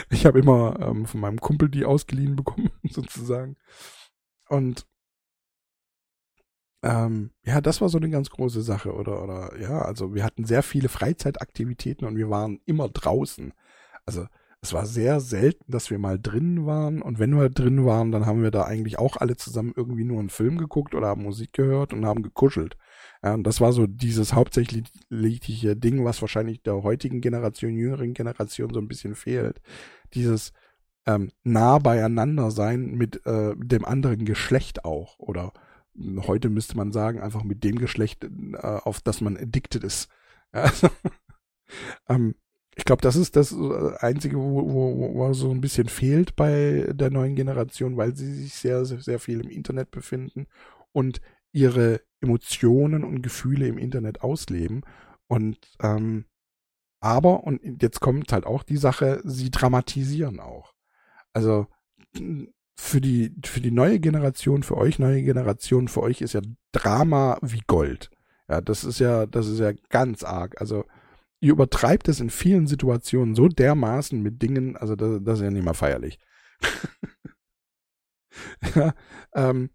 Ich habe immer ähm, von meinem Kumpel die ausgeliehen bekommen, sozusagen. Und ähm, ja, das war so eine ganz große Sache, oder, oder, ja, also wir hatten sehr viele Freizeitaktivitäten und wir waren immer draußen. Also es war sehr selten, dass wir mal drin waren und wenn wir drin waren, dann haben wir da eigentlich auch alle zusammen irgendwie nur einen Film geguckt oder haben Musik gehört und haben gekuschelt. Und das war so dieses hauptsächliche Ding, was wahrscheinlich der heutigen Generation, jüngeren Generation so ein bisschen fehlt. Dieses ähm, nah beieinander sein mit äh, dem anderen Geschlecht auch. Oder heute müsste man sagen, einfach mit dem Geschlecht, äh, auf das man addicted ist. Also, ähm, ich glaube, das ist das äh, Einzige, wo, wo, wo so ein bisschen fehlt bei der neuen Generation, weil sie sich sehr, sehr, sehr viel im Internet befinden und ihre Emotionen und Gefühle im Internet ausleben. Und ähm, aber, und jetzt kommt halt auch die Sache, sie dramatisieren auch. Also für die, für die neue Generation, für euch neue Generation, für euch ist ja Drama wie Gold. Ja, das ist ja, das ist ja ganz arg. Also ihr übertreibt es in vielen Situationen so dermaßen mit Dingen, also das, das ist ja nicht mal feierlich. ja, ähm,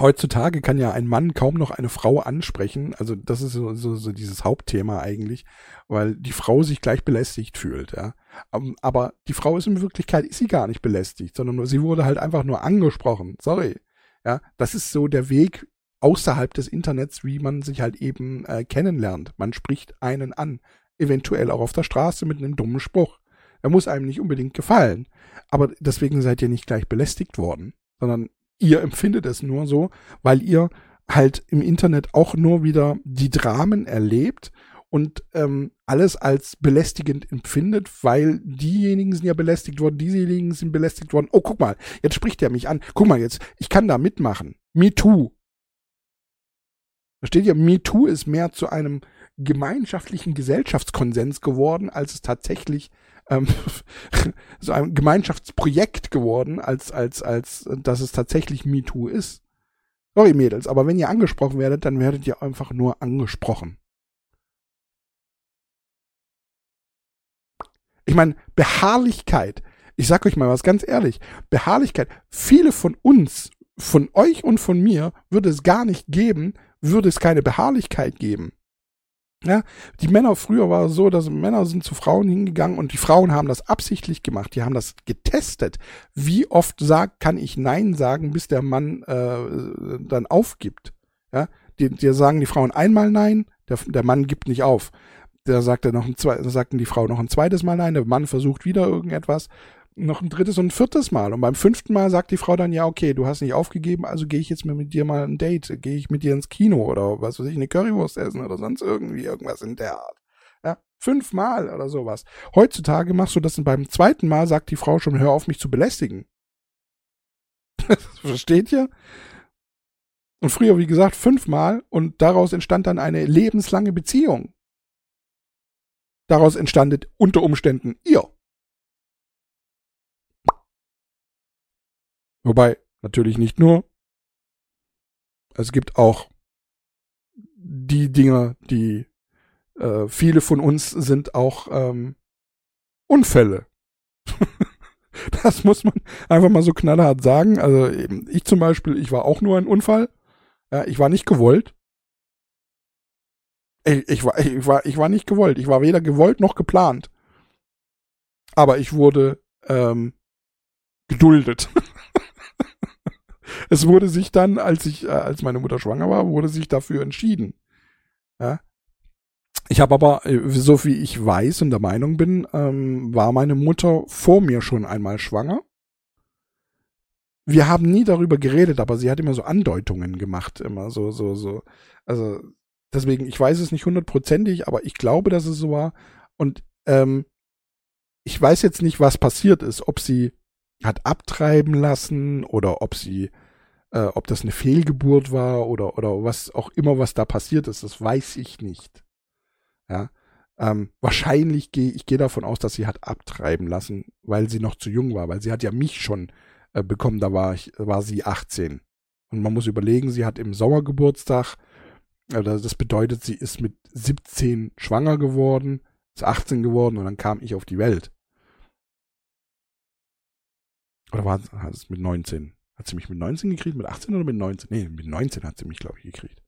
heutzutage kann ja ein Mann kaum noch eine Frau ansprechen. Also das ist so, so, so dieses Hauptthema eigentlich, weil die Frau sich gleich belästigt fühlt. Ja. Ähm, aber die Frau ist in Wirklichkeit ist sie gar nicht belästigt, sondern sie wurde halt einfach nur angesprochen. Sorry. Ja, das ist so der Weg außerhalb des Internets, wie man sich halt eben äh, kennenlernt. Man spricht einen an, eventuell auch auf der Straße mit einem dummen Spruch. Er muss einem nicht unbedingt gefallen, aber deswegen seid ihr nicht gleich belästigt worden, sondern ihr empfindet es nur so, weil ihr halt im Internet auch nur wieder die Dramen erlebt und ähm, alles als belästigend empfindet, weil diejenigen sind ja belästigt worden, diejenigen sind belästigt worden. Oh, guck mal, jetzt spricht er mich an. Guck mal jetzt, ich kann da mitmachen. Me too. Da steht ja, Me too ist mehr zu einem gemeinschaftlichen Gesellschaftskonsens geworden, als es tatsächlich ähm, so ein Gemeinschaftsprojekt geworden, als, als, als, dass es tatsächlich MeToo ist. Sorry, Mädels, aber wenn ihr angesprochen werdet, dann werdet ihr einfach nur angesprochen. Ich meine, Beharrlichkeit. Ich sag euch mal was ganz ehrlich. Beharrlichkeit. Viele von uns, von euch und von mir, würde es gar nicht geben, würde es keine Beharrlichkeit geben. Ja, die Männer früher war es so, dass Männer sind zu Frauen hingegangen und die Frauen haben das absichtlich gemacht. Die haben das getestet. Wie oft sagt, kann ich Nein sagen, bis der Mann äh, dann aufgibt? Ja, die, die sagen die Frauen einmal Nein, der, der Mann gibt nicht auf. Der sagte noch ein sagten die Frau noch ein zweites Mal Nein, der Mann versucht wieder irgendetwas. Noch ein drittes und ein viertes Mal. Und beim fünften Mal sagt die Frau dann, ja, okay, du hast nicht aufgegeben, also gehe ich jetzt mit dir mal ein Date, gehe ich mit dir ins Kino oder was weiß ich, eine Currywurst essen oder sonst irgendwie irgendwas in der Art. Ja, fünfmal oder sowas. Heutzutage machst du das und beim zweiten Mal sagt die Frau schon, hör auf mich zu belästigen. Versteht ihr? Und früher, wie gesagt, fünfmal und daraus entstand dann eine lebenslange Beziehung. Daraus entstandet unter Umständen ihr. Wobei, natürlich nicht nur. Es gibt auch die Dinge, die äh, viele von uns sind auch ähm, Unfälle. das muss man einfach mal so knallhart sagen. Also ich zum Beispiel, ich war auch nur ein Unfall. Ja, ich war nicht gewollt. Ich, ich, war, ich, war, ich war nicht gewollt. Ich war weder gewollt noch geplant. Aber ich wurde ähm, geduldet. es wurde sich dann, als ich, äh, als meine Mutter schwanger war, wurde sich dafür entschieden. Ja? Ich habe aber, äh, so wie ich weiß und der Meinung bin, ähm, war meine Mutter vor mir schon einmal schwanger. Wir haben nie darüber geredet, aber sie hat immer so Andeutungen gemacht, immer so, so, so. Also deswegen, ich weiß es nicht hundertprozentig, aber ich glaube, dass es so war. Und ähm, ich weiß jetzt nicht, was passiert ist, ob sie hat abtreiben lassen oder ob sie, äh, ob das eine Fehlgeburt war oder oder was auch immer, was da passiert ist, das weiß ich nicht. Ja, ähm, wahrscheinlich gehe ich gehe davon aus, dass sie hat abtreiben lassen, weil sie noch zu jung war, weil sie hat ja mich schon äh, bekommen, da war ich war sie 18 und man muss überlegen, sie hat im Sommer Geburtstag, äh, das bedeutet, sie ist mit 17 schwanger geworden, ist 18 geworden und dann kam ich auf die Welt. Oder war es mit 19? Hat sie mich mit 19 gekriegt? Mit 18 oder mit 19? Nee, mit 19 hat sie mich, glaube ich, gekriegt.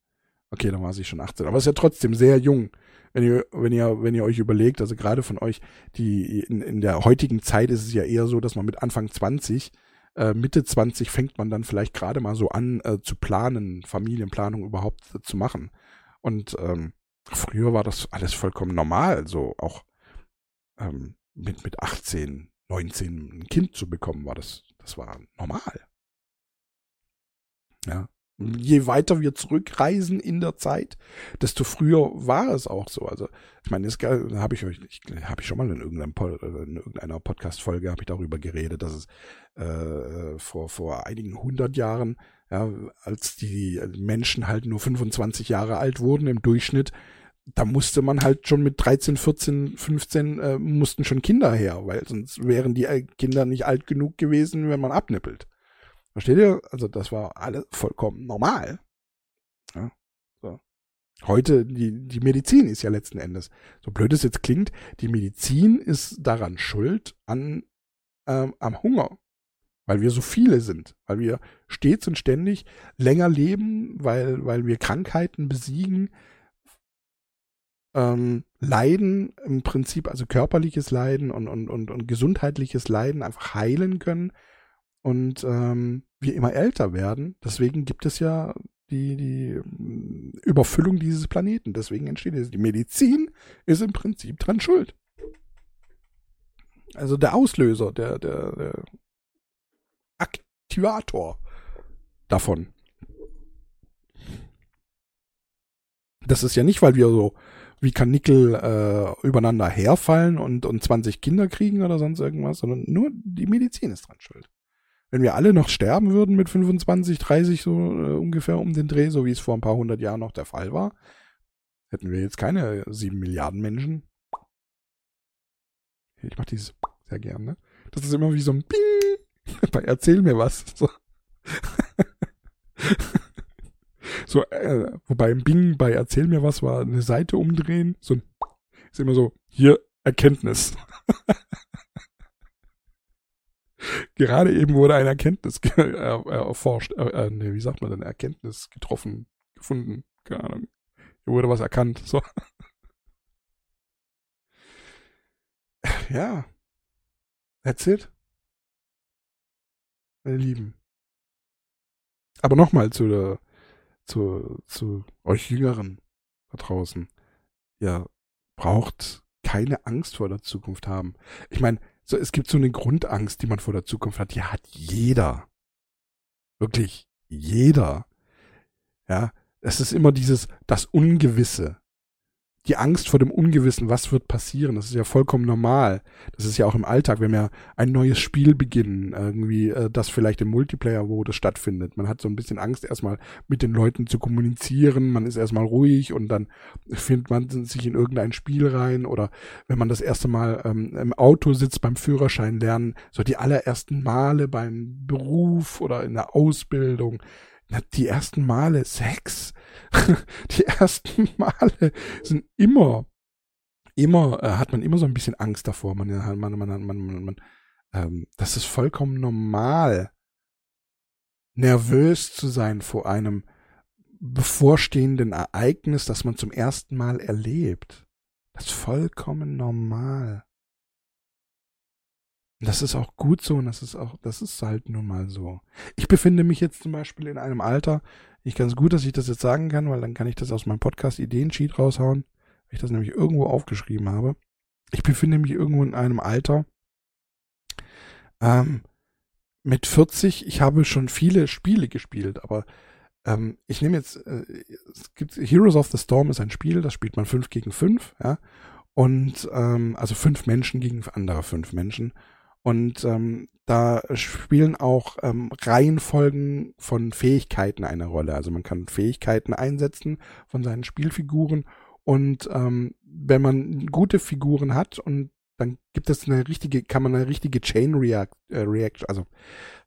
Okay, dann war sie schon 18. Aber ist ja trotzdem sehr jung. Wenn ihr, wenn ihr, wenn ihr euch überlegt, also gerade von euch, die in, in der heutigen Zeit ist es ja eher so, dass man mit Anfang 20, äh, Mitte 20 fängt man dann vielleicht gerade mal so an äh, zu planen, Familienplanung überhaupt äh, zu machen. Und ähm, früher war das alles vollkommen normal, so auch ähm, mit, mit 18, 19 ein Kind zu bekommen, war das, das war normal. Ja. Je weiter wir zurückreisen in der Zeit, desto früher war es auch so. Also, ich meine, das habe ich euch, habe ich schon mal in, irgendeinem, in irgendeiner Podcast-Folge habe ich darüber geredet, dass es äh, vor, vor einigen hundert Jahren, ja, als die Menschen halt nur 25 Jahre alt wurden im Durchschnitt, da musste man halt schon mit 13, 14, 15 äh, mussten schon Kinder her, weil sonst wären die äh, Kinder nicht alt genug gewesen, wenn man abnippelt. Versteht ihr? Also das war alles vollkommen normal. Ja, so. Heute, die, die Medizin ist ja letzten Endes, so blöd es jetzt klingt, die Medizin ist daran schuld an ähm, am Hunger. Weil wir so viele sind, weil wir stets und ständig länger leben, weil, weil wir Krankheiten besiegen, ähm, Leiden im Prinzip, also körperliches Leiden und, und, und, und gesundheitliches Leiden einfach heilen können und ähm, wir immer älter werden. Deswegen gibt es ja die, die mm, Überfüllung dieses Planeten. Deswegen entsteht es. Die Medizin ist im Prinzip dran schuld. Also der Auslöser, der, der, der Aktivator davon. Das ist ja nicht, weil wir so wie Kanickel äh, übereinander herfallen und, und 20 Kinder kriegen oder sonst irgendwas, sondern nur die Medizin ist dran schuld. Wenn wir alle noch sterben würden mit 25, 30 so äh, ungefähr um den Dreh, so wie es vor ein paar hundert Jahren noch der Fall war, hätten wir jetzt keine sieben Milliarden Menschen. Ich mach dieses sehr gern, ne? Das ist immer wie so ein Bing Erzähl mir was. So. So, äh, wobei im Bing bei Erzähl mir was war eine Seite umdrehen. So ist immer so, hier Erkenntnis. Gerade eben wurde eine Erkenntnis äh, erforscht, äh, äh, nee, wie sagt man denn, Erkenntnis getroffen, gefunden, keine Ahnung. Hier wurde was erkannt, so. Ja. That's it. Meine Lieben. Aber nochmal zu der zu, zu euch Jüngeren da draußen. Ihr braucht keine Angst vor der Zukunft haben. Ich meine, So, es gibt so eine Grundangst, die man vor der Zukunft hat. Die hat jeder. Wirklich jeder. Ja, es ist immer dieses, das Ungewisse die Angst vor dem Ungewissen, was wird passieren, das ist ja vollkommen normal. Das ist ja auch im Alltag, wenn wir ein neues Spiel beginnen, irgendwie, äh, das vielleicht im Multiplayer, wo das stattfindet. Man hat so ein bisschen Angst, erstmal mit den Leuten zu kommunizieren, man ist erstmal ruhig und dann findet man sich in irgendein Spiel rein oder wenn man das erste Mal ähm, im Auto sitzt beim Führerschein lernen, so die allerersten Male beim Beruf oder in der Ausbildung, die ersten Male Sex, die ersten Male sind immer, immer, äh, hat man immer so ein bisschen Angst davor. Man, man, man, man, man, man ähm, das ist vollkommen normal, nervös zu sein vor einem bevorstehenden Ereignis, das man zum ersten Mal erlebt. Das ist vollkommen normal. Das ist auch gut so und das ist auch, das ist halt nun mal so. Ich befinde mich jetzt zum Beispiel in einem Alter, ich ganz gut, dass ich das jetzt sagen kann, weil dann kann ich das aus meinem Podcast Ideensheet raushauen, weil ich das nämlich irgendwo aufgeschrieben habe. Ich befinde mich irgendwo in einem Alter, ähm, mit 40, ich habe schon viele Spiele gespielt, aber ähm, ich nehme jetzt, äh, es gibt Heroes of the Storm ist ein Spiel, das spielt man fünf gegen fünf, ja, und ähm, also fünf Menschen gegen andere fünf Menschen und ähm, da spielen auch ähm, Reihenfolgen von Fähigkeiten eine Rolle. Also man kann Fähigkeiten einsetzen von seinen Spielfiguren. Und ähm, wenn man gute Figuren hat und dann gibt es eine richtige, kann man eine richtige Chain React, äh, Reaction, also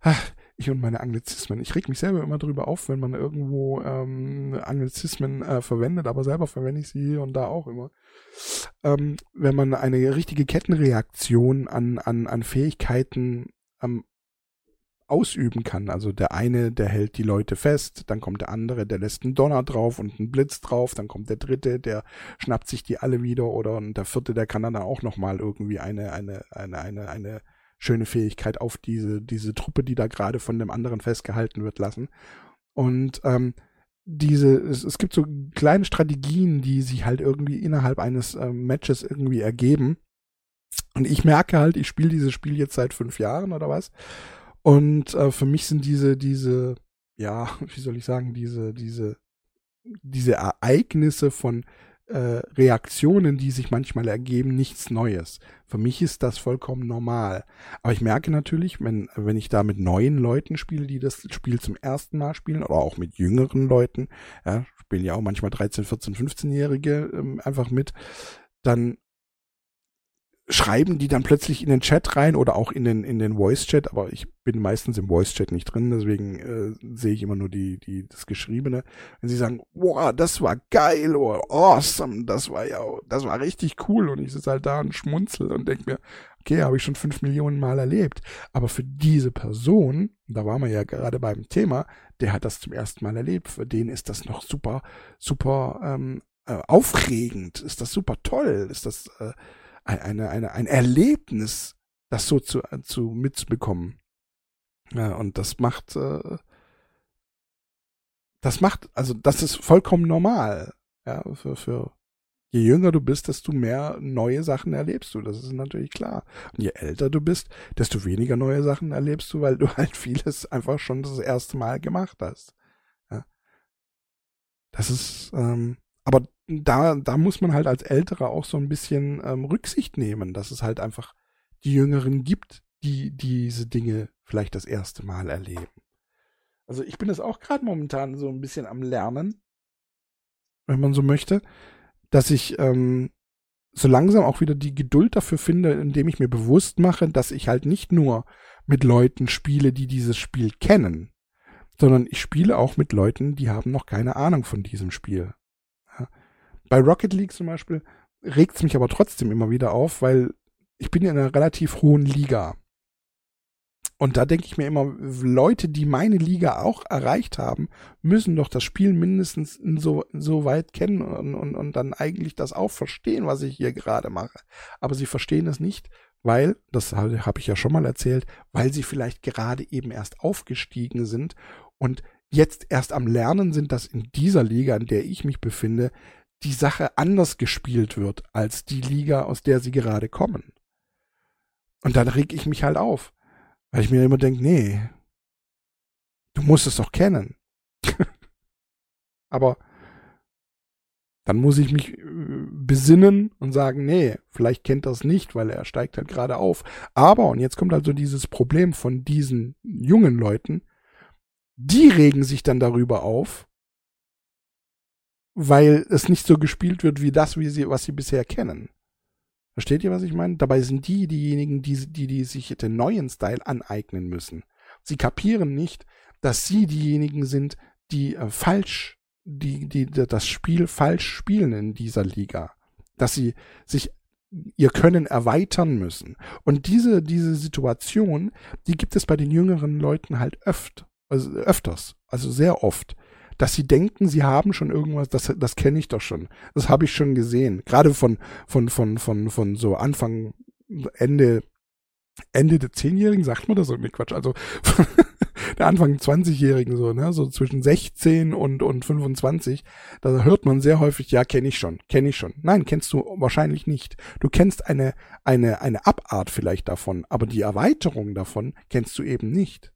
ach, ich und meine Anglizismen. Ich reg mich selber immer drüber auf, wenn man irgendwo ähm, Anglizismen äh, verwendet, aber selber verwende ich sie hier und da auch immer. Ähm, wenn man eine richtige Kettenreaktion an, an, an Fähigkeiten ähm, ausüben kann. Also der eine, der hält die Leute fest, dann kommt der andere, der lässt einen Donner drauf und einen Blitz drauf, dann kommt der dritte, der schnappt sich die alle wieder oder und der vierte, der kann dann auch nochmal irgendwie eine, eine, eine, eine, eine schöne Fähigkeit auf diese, diese Truppe, die da gerade von dem anderen festgehalten wird, lassen. Und ähm, diese, es, es gibt so kleine Strategien, die sich halt irgendwie innerhalb eines ähm, Matches irgendwie ergeben. Und ich merke halt, ich spiele dieses Spiel jetzt seit fünf Jahren oder was. Und äh, für mich sind diese, diese, ja, wie soll ich sagen, diese, diese, diese Ereignisse von äh, Reaktionen, die sich manchmal ergeben, nichts Neues. Für mich ist das vollkommen normal. Aber ich merke natürlich, wenn, wenn ich da mit neuen Leuten spiele, die das Spiel zum ersten Mal spielen, oder auch mit jüngeren Leuten, ja, spielen ja auch manchmal 13, 14, 15-Jährige ähm, einfach mit, dann schreiben die dann plötzlich in den Chat rein oder auch in den in den Voice Chat, aber ich bin meistens im Voice Chat nicht drin, deswegen äh, sehe ich immer nur die die das geschriebene. Wenn sie sagen, wow, das war geil oder awesome, das war ja das war richtig cool. Und ich sitze halt da und schmunzel und denke mir, okay, habe ich schon fünf Millionen Mal erlebt, aber für diese Person, da waren wir ja gerade beim Thema, der hat das zum ersten Mal erlebt, für den ist das noch super super ähm, äh, aufregend, ist das super toll, ist das äh, eine, eine, ein Erlebnis, das so zu, zu mitzubekommen. Ja, und das macht, äh, das macht, also das ist vollkommen normal. Ja, für, für je jünger du bist, desto mehr neue Sachen erlebst du. Das ist natürlich klar. Und je älter du bist, desto weniger neue Sachen erlebst du, weil du halt vieles einfach schon das erste Mal gemacht hast. Ja. Das ist, ähm, aber da, da muss man halt als Älterer auch so ein bisschen ähm, Rücksicht nehmen, dass es halt einfach die Jüngeren gibt, die diese Dinge vielleicht das erste Mal erleben. Also ich bin das auch gerade momentan so ein bisschen am Lernen, wenn man so möchte, dass ich ähm, so langsam auch wieder die Geduld dafür finde, indem ich mir bewusst mache, dass ich halt nicht nur mit Leuten spiele, die dieses Spiel kennen, sondern ich spiele auch mit Leuten, die haben noch keine Ahnung von diesem Spiel. Bei Rocket League zum Beispiel regt es mich aber trotzdem immer wieder auf, weil ich bin in einer relativ hohen Liga. Und da denke ich mir immer, Leute, die meine Liga auch erreicht haben, müssen doch das Spiel mindestens so, so weit kennen und, und, und dann eigentlich das auch verstehen, was ich hier gerade mache. Aber sie verstehen es nicht, weil, das habe hab ich ja schon mal erzählt, weil sie vielleicht gerade eben erst aufgestiegen sind und jetzt erst am Lernen sind, dass in dieser Liga, in der ich mich befinde, die Sache anders gespielt wird als die Liga, aus der sie gerade kommen. Und dann reg ich mich halt auf. Weil ich mir immer denke, nee, du musst es doch kennen. Aber dann muss ich mich äh, besinnen und sagen, nee, vielleicht kennt es nicht, weil er steigt halt gerade auf. Aber, und jetzt kommt also dieses Problem von diesen jungen Leuten, die regen sich dann darüber auf, weil es nicht so gespielt wird wie das, wie sie, was sie bisher kennen. Versteht ihr, was ich meine? Dabei sind die diejenigen, die, die, die sich den neuen Style aneignen müssen. Sie kapieren nicht, dass sie diejenigen sind, die äh, falsch, die, die, das Spiel falsch spielen in dieser Liga. Dass sie sich ihr Können erweitern müssen. Und diese, diese Situation, die gibt es bei den jüngeren Leuten halt öft, also öfters, also sehr oft dass sie denken, sie haben schon irgendwas, das, das kenne ich doch schon. Das habe ich schon gesehen. Gerade von, von, von, von, von so Anfang, Ende, Ende der Zehnjährigen, sagt man das so? Nee, Quatsch. Also der Anfang 20-Jährigen so, ne, so zwischen 16 und, und 25, da hört man sehr häufig, ja, kenne ich schon, kenne ich schon. Nein, kennst du wahrscheinlich nicht. Du kennst eine, eine, eine Abart vielleicht davon, aber die Erweiterung davon kennst du eben nicht.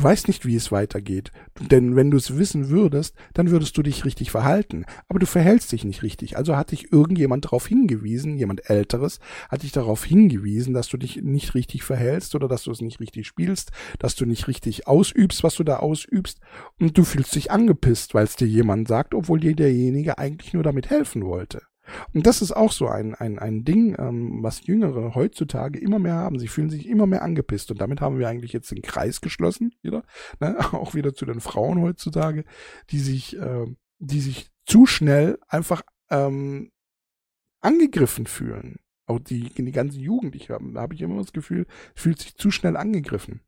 Du weißt nicht, wie es weitergeht. Denn wenn du es wissen würdest, dann würdest du dich richtig verhalten. Aber du verhältst dich nicht richtig. Also hat dich irgendjemand darauf hingewiesen, jemand Älteres, hat dich darauf hingewiesen, dass du dich nicht richtig verhältst oder dass du es nicht richtig spielst, dass du nicht richtig ausübst, was du da ausübst. Und du fühlst dich angepisst, weil es dir jemand sagt, obwohl dir derjenige eigentlich nur damit helfen wollte. Und das ist auch so ein, ein, ein Ding, ähm, was Jüngere heutzutage immer mehr haben. Sie fühlen sich immer mehr angepisst. Und damit haben wir eigentlich jetzt den Kreis geschlossen, wieder, ne? auch wieder zu den Frauen heutzutage, die sich, äh, die sich zu schnell einfach ähm, angegriffen fühlen. Auch die, die ganze Jugend, ich habe hab ich immer das Gefühl, fühlt sich zu schnell angegriffen.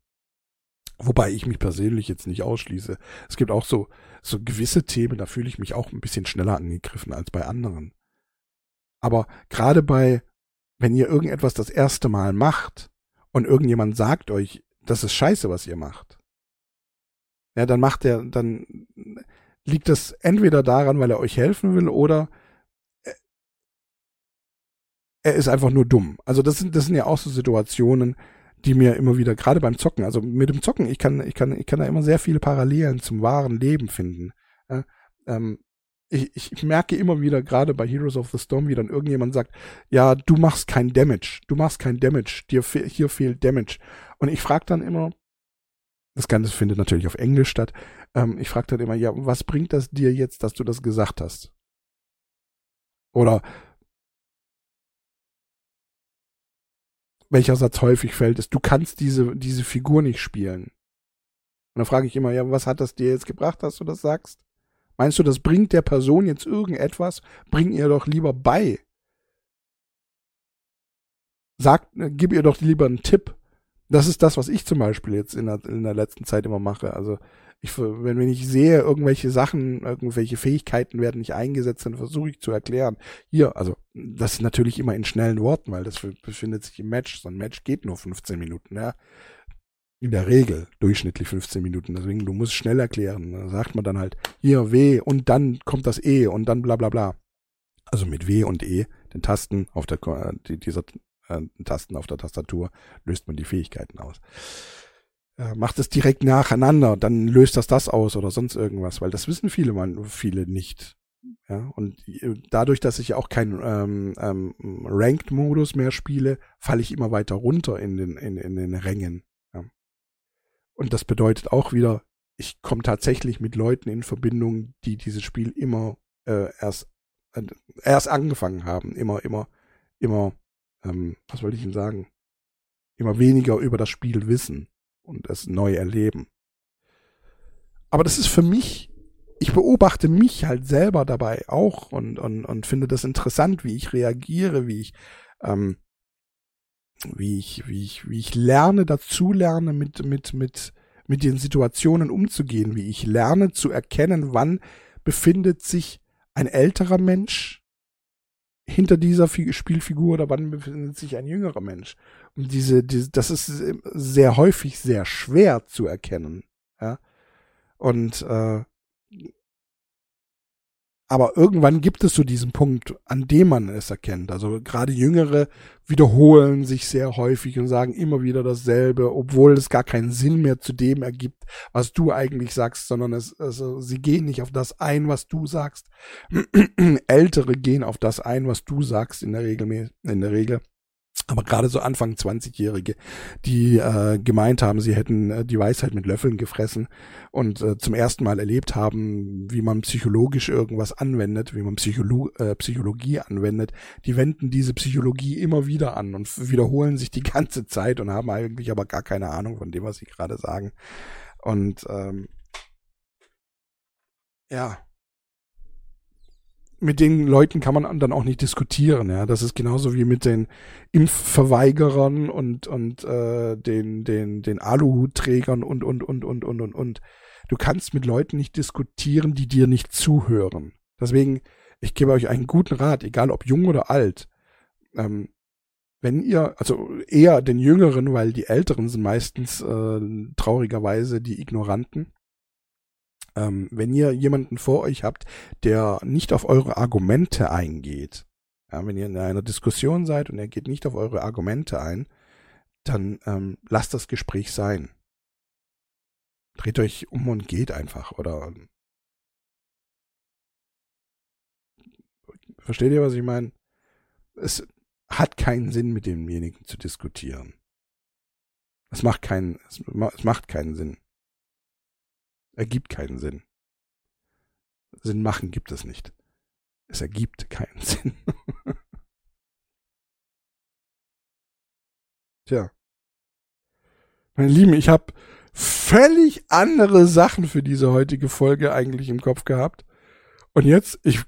Wobei ich mich persönlich jetzt nicht ausschließe. Es gibt auch so, so gewisse Themen, da fühle ich mich auch ein bisschen schneller angegriffen als bei anderen. Aber gerade bei, wenn ihr irgendetwas das erste Mal macht und irgendjemand sagt euch, das ist scheiße, was ihr macht, ja, dann macht er, dann liegt das entweder daran, weil er euch helfen will oder er ist einfach nur dumm. Also das sind, das sind ja auch so Situationen, die mir immer wieder, gerade beim Zocken, also mit dem Zocken, ich kann, ich kann, ich kann da immer sehr viele Parallelen zum wahren Leben finden. Ja, ähm, ich, ich merke immer wieder, gerade bei Heroes of the Storm, wie dann irgendjemand sagt, ja, du machst kein Damage, du machst kein Damage, dir fe hier fehlt Damage. Und ich frage dann immer, das Ganze findet natürlich auf Englisch statt, ähm, ich frage dann immer, ja, was bringt das dir jetzt, dass du das gesagt hast? Oder welcher Satz häufig fällt, ist, du kannst diese, diese Figur nicht spielen. Und dann frage ich immer, ja, was hat das dir jetzt gebracht, dass du das sagst? Meinst du, das bringt der Person jetzt irgendetwas? Bring ihr doch lieber bei. Sag, äh, gib ihr doch lieber einen Tipp. Das ist das, was ich zum Beispiel jetzt in der, in der letzten Zeit immer mache. Also ich, wenn, wenn ich sehe, irgendwelche Sachen, irgendwelche Fähigkeiten werden nicht eingesetzt, dann versuche ich zu erklären. Hier, also das ist natürlich immer in schnellen Worten, weil das befindet sich im Match. So ein Match geht nur 15 Minuten. Ja in der Regel durchschnittlich 15 Minuten. Deswegen, du musst schnell erklären. Da sagt man dann halt, hier W und dann kommt das E und dann bla bla bla. Also mit W und E, den Tasten auf der, äh, dieser äh, Tasten auf der Tastatur, löst man die Fähigkeiten aus. Äh, macht es direkt nacheinander, dann löst das das aus oder sonst irgendwas, weil das wissen viele, man, viele nicht. Ja, und äh, dadurch, dass ich auch keinen ähm, ähm, Ranked-Modus mehr spiele, falle ich immer weiter runter in den, in, in den Rängen. Und das bedeutet auch wieder, ich komme tatsächlich mit Leuten in Verbindung, die dieses Spiel immer äh, erst äh, erst angefangen haben, immer, immer, immer, ähm, was wollte ich Ihnen sagen, immer weniger über das Spiel wissen und es neu erleben. Aber das ist für mich, ich beobachte mich halt selber dabei auch und, und, und finde das interessant, wie ich reagiere, wie ich ähm, wie ich, wie ich, wie ich lerne, dazu lerne, mit, mit, mit, mit den Situationen umzugehen, wie ich lerne zu erkennen, wann befindet sich ein älterer Mensch hinter dieser Spielfigur oder wann befindet sich ein jüngerer Mensch. Und diese, diese das ist sehr häufig sehr schwer zu erkennen. Ja? Und äh, aber irgendwann gibt es so diesen Punkt, an dem man es erkennt. Also gerade Jüngere wiederholen sich sehr häufig und sagen immer wieder dasselbe, obwohl es gar keinen Sinn mehr zu dem ergibt, was du eigentlich sagst, sondern es, also sie gehen nicht auf das ein, was du sagst. Ältere gehen auf das ein, was du sagst in der Regel, in der Regel. Aber gerade so Anfang 20-Jährige, die äh, gemeint haben, sie hätten äh, die Weisheit mit Löffeln gefressen und äh, zum ersten Mal erlebt haben, wie man psychologisch irgendwas anwendet, wie man Psycholo äh, Psychologie anwendet, die wenden diese Psychologie immer wieder an und wiederholen sich die ganze Zeit und haben eigentlich aber gar keine Ahnung von dem, was sie gerade sagen. Und ähm, ja, mit den Leuten kann man dann auch nicht diskutieren. Ja, das ist genauso wie mit den Impfverweigerern und und äh, den den den Aluhutträgern und und und und und und und. Du kannst mit Leuten nicht diskutieren, die dir nicht zuhören. Deswegen, ich gebe euch einen guten Rat, egal ob jung oder alt. Ähm, wenn ihr, also eher den Jüngeren, weil die Älteren sind meistens äh, traurigerweise die Ignoranten ähm, wenn ihr jemanden vor euch habt, der nicht auf eure Argumente eingeht, ja, wenn ihr in einer Diskussion seid und er geht nicht auf eure Argumente ein, dann ähm, lasst das Gespräch sein. Dreht euch um und geht einfach oder Versteht ihr, was ich meine? Es hat keinen Sinn, mit demjenigen zu diskutieren. Es macht keinen, es macht keinen Sinn ergibt keinen Sinn. Sinn machen gibt es nicht. Es ergibt keinen Sinn. Tja. Meine Lieben, ich habe völlig andere Sachen für diese heutige Folge eigentlich im Kopf gehabt. Und jetzt, ich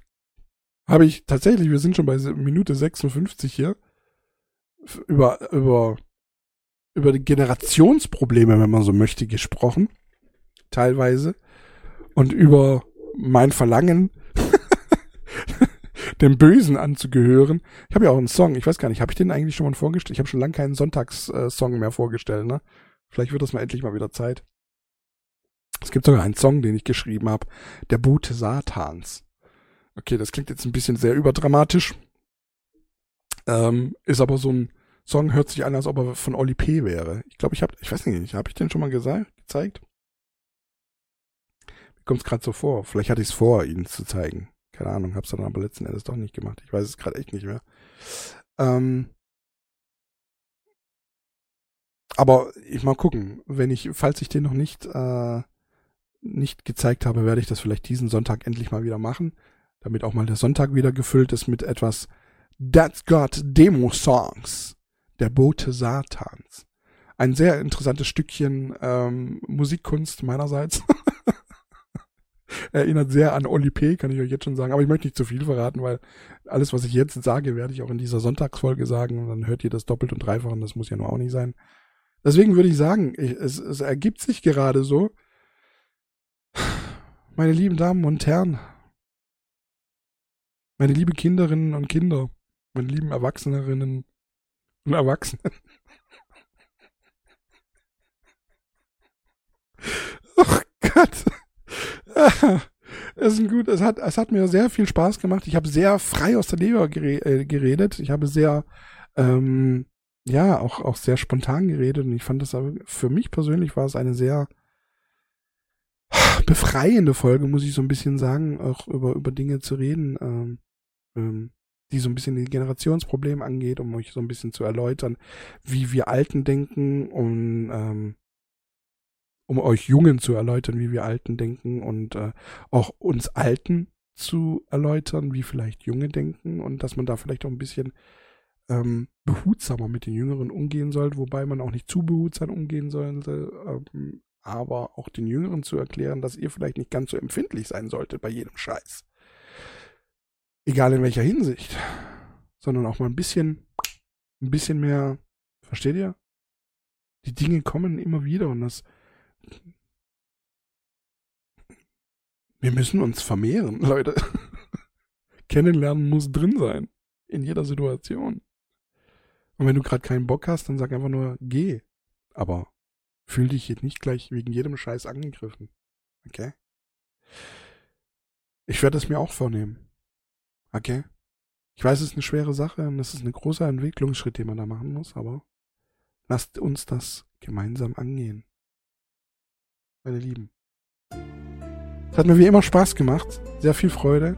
habe ich tatsächlich, wir sind schon bei Minute 56 hier, über, über, über die Generationsprobleme, wenn man so möchte, gesprochen teilweise und über mein Verlangen, dem Bösen anzugehören. Ich habe ja auch einen Song, ich weiß gar nicht, habe ich den eigentlich schon mal vorgestellt? Ich habe schon lange keinen Sonntagssong mehr vorgestellt, ne? Vielleicht wird das mal endlich mal wieder Zeit. Es gibt sogar einen Song, den ich geschrieben habe, Der Bote Satans. Okay, das klingt jetzt ein bisschen sehr überdramatisch. Ähm, ist aber so ein Song, hört sich an, als ob er von Oli P. wäre. Ich glaube, ich habe, ich weiß nicht, habe ich den schon mal gezeigt? Kommt es gerade so vor. Vielleicht hatte ich es vor, ihnen zu zeigen. Keine Ahnung, hab's dann aber letzten Endes doch nicht gemacht. Ich weiß es gerade echt nicht mehr. Ähm, aber ich mal gucken, wenn ich, falls ich den noch nicht äh, nicht gezeigt habe, werde ich das vielleicht diesen Sonntag endlich mal wieder machen, damit auch mal der Sonntag wieder gefüllt ist mit etwas That's Got Demo Songs, der Bote Satans. Ein sehr interessantes Stückchen ähm, Musikkunst meinerseits. Erinnert sehr an Oli P., kann ich euch jetzt schon sagen. Aber ich möchte nicht zu viel verraten, weil alles, was ich jetzt sage, werde ich auch in dieser Sonntagsfolge sagen. Und dann hört ihr das doppelt und dreifach und das muss ja nur auch nicht sein. Deswegen würde ich sagen, ich, es, es ergibt sich gerade so. Meine lieben Damen und Herren, meine liebe Kinderinnen und Kinder, meine lieben Erwachsenerinnen und Erwachsenen. Oh Gott. es ist ein gut, es hat, es hat mir sehr viel Spaß gemacht. Ich habe sehr frei aus der Leber äh, geredet. Ich habe sehr, ähm, ja, auch, auch sehr spontan geredet und ich fand das für mich persönlich war es eine sehr befreiende Folge, muss ich so ein bisschen sagen, auch über, über Dinge zu reden, ähm, ähm, die so ein bisschen die Generationsprobleme angeht, um euch so ein bisschen zu erläutern, wie wir Alten denken und ähm, um euch Jungen zu erläutern, wie wir Alten denken und äh, auch uns Alten zu erläutern, wie vielleicht Junge denken und dass man da vielleicht auch ein bisschen ähm, behutsamer mit den Jüngeren umgehen sollte, wobei man auch nicht zu behutsam umgehen sollte, ähm, aber auch den Jüngeren zu erklären, dass ihr vielleicht nicht ganz so empfindlich sein solltet bei jedem Scheiß. Egal in welcher Hinsicht, sondern auch mal ein bisschen, ein bisschen mehr, versteht ihr? Die Dinge kommen immer wieder und das wir müssen uns vermehren, Leute. Kennenlernen muss drin sein. In jeder Situation. Und wenn du gerade keinen Bock hast, dann sag einfach nur, geh. Aber fühl dich jetzt nicht gleich wegen jedem Scheiß angegriffen. Okay? Ich werde es mir auch vornehmen. Okay? Ich weiß, es ist eine schwere Sache und es ist ein großer Entwicklungsschritt, den man da machen muss, aber lasst uns das gemeinsam angehen. Meine Lieben. Es hat mir wie immer Spaß gemacht. Sehr viel Freude.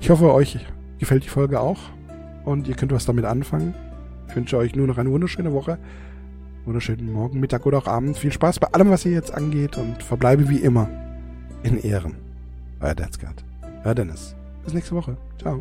Ich hoffe, euch gefällt die Folge auch und ihr könnt was damit anfangen. Ich wünsche euch nur noch eine wunderschöne Woche. Wunderschönen Morgen, Mittag oder auch Abend. Viel Spaß bei allem, was ihr jetzt angeht und verbleibe wie immer in Ehren. Euer Deathsgard. Euer Dennis. Bis nächste Woche. Ciao.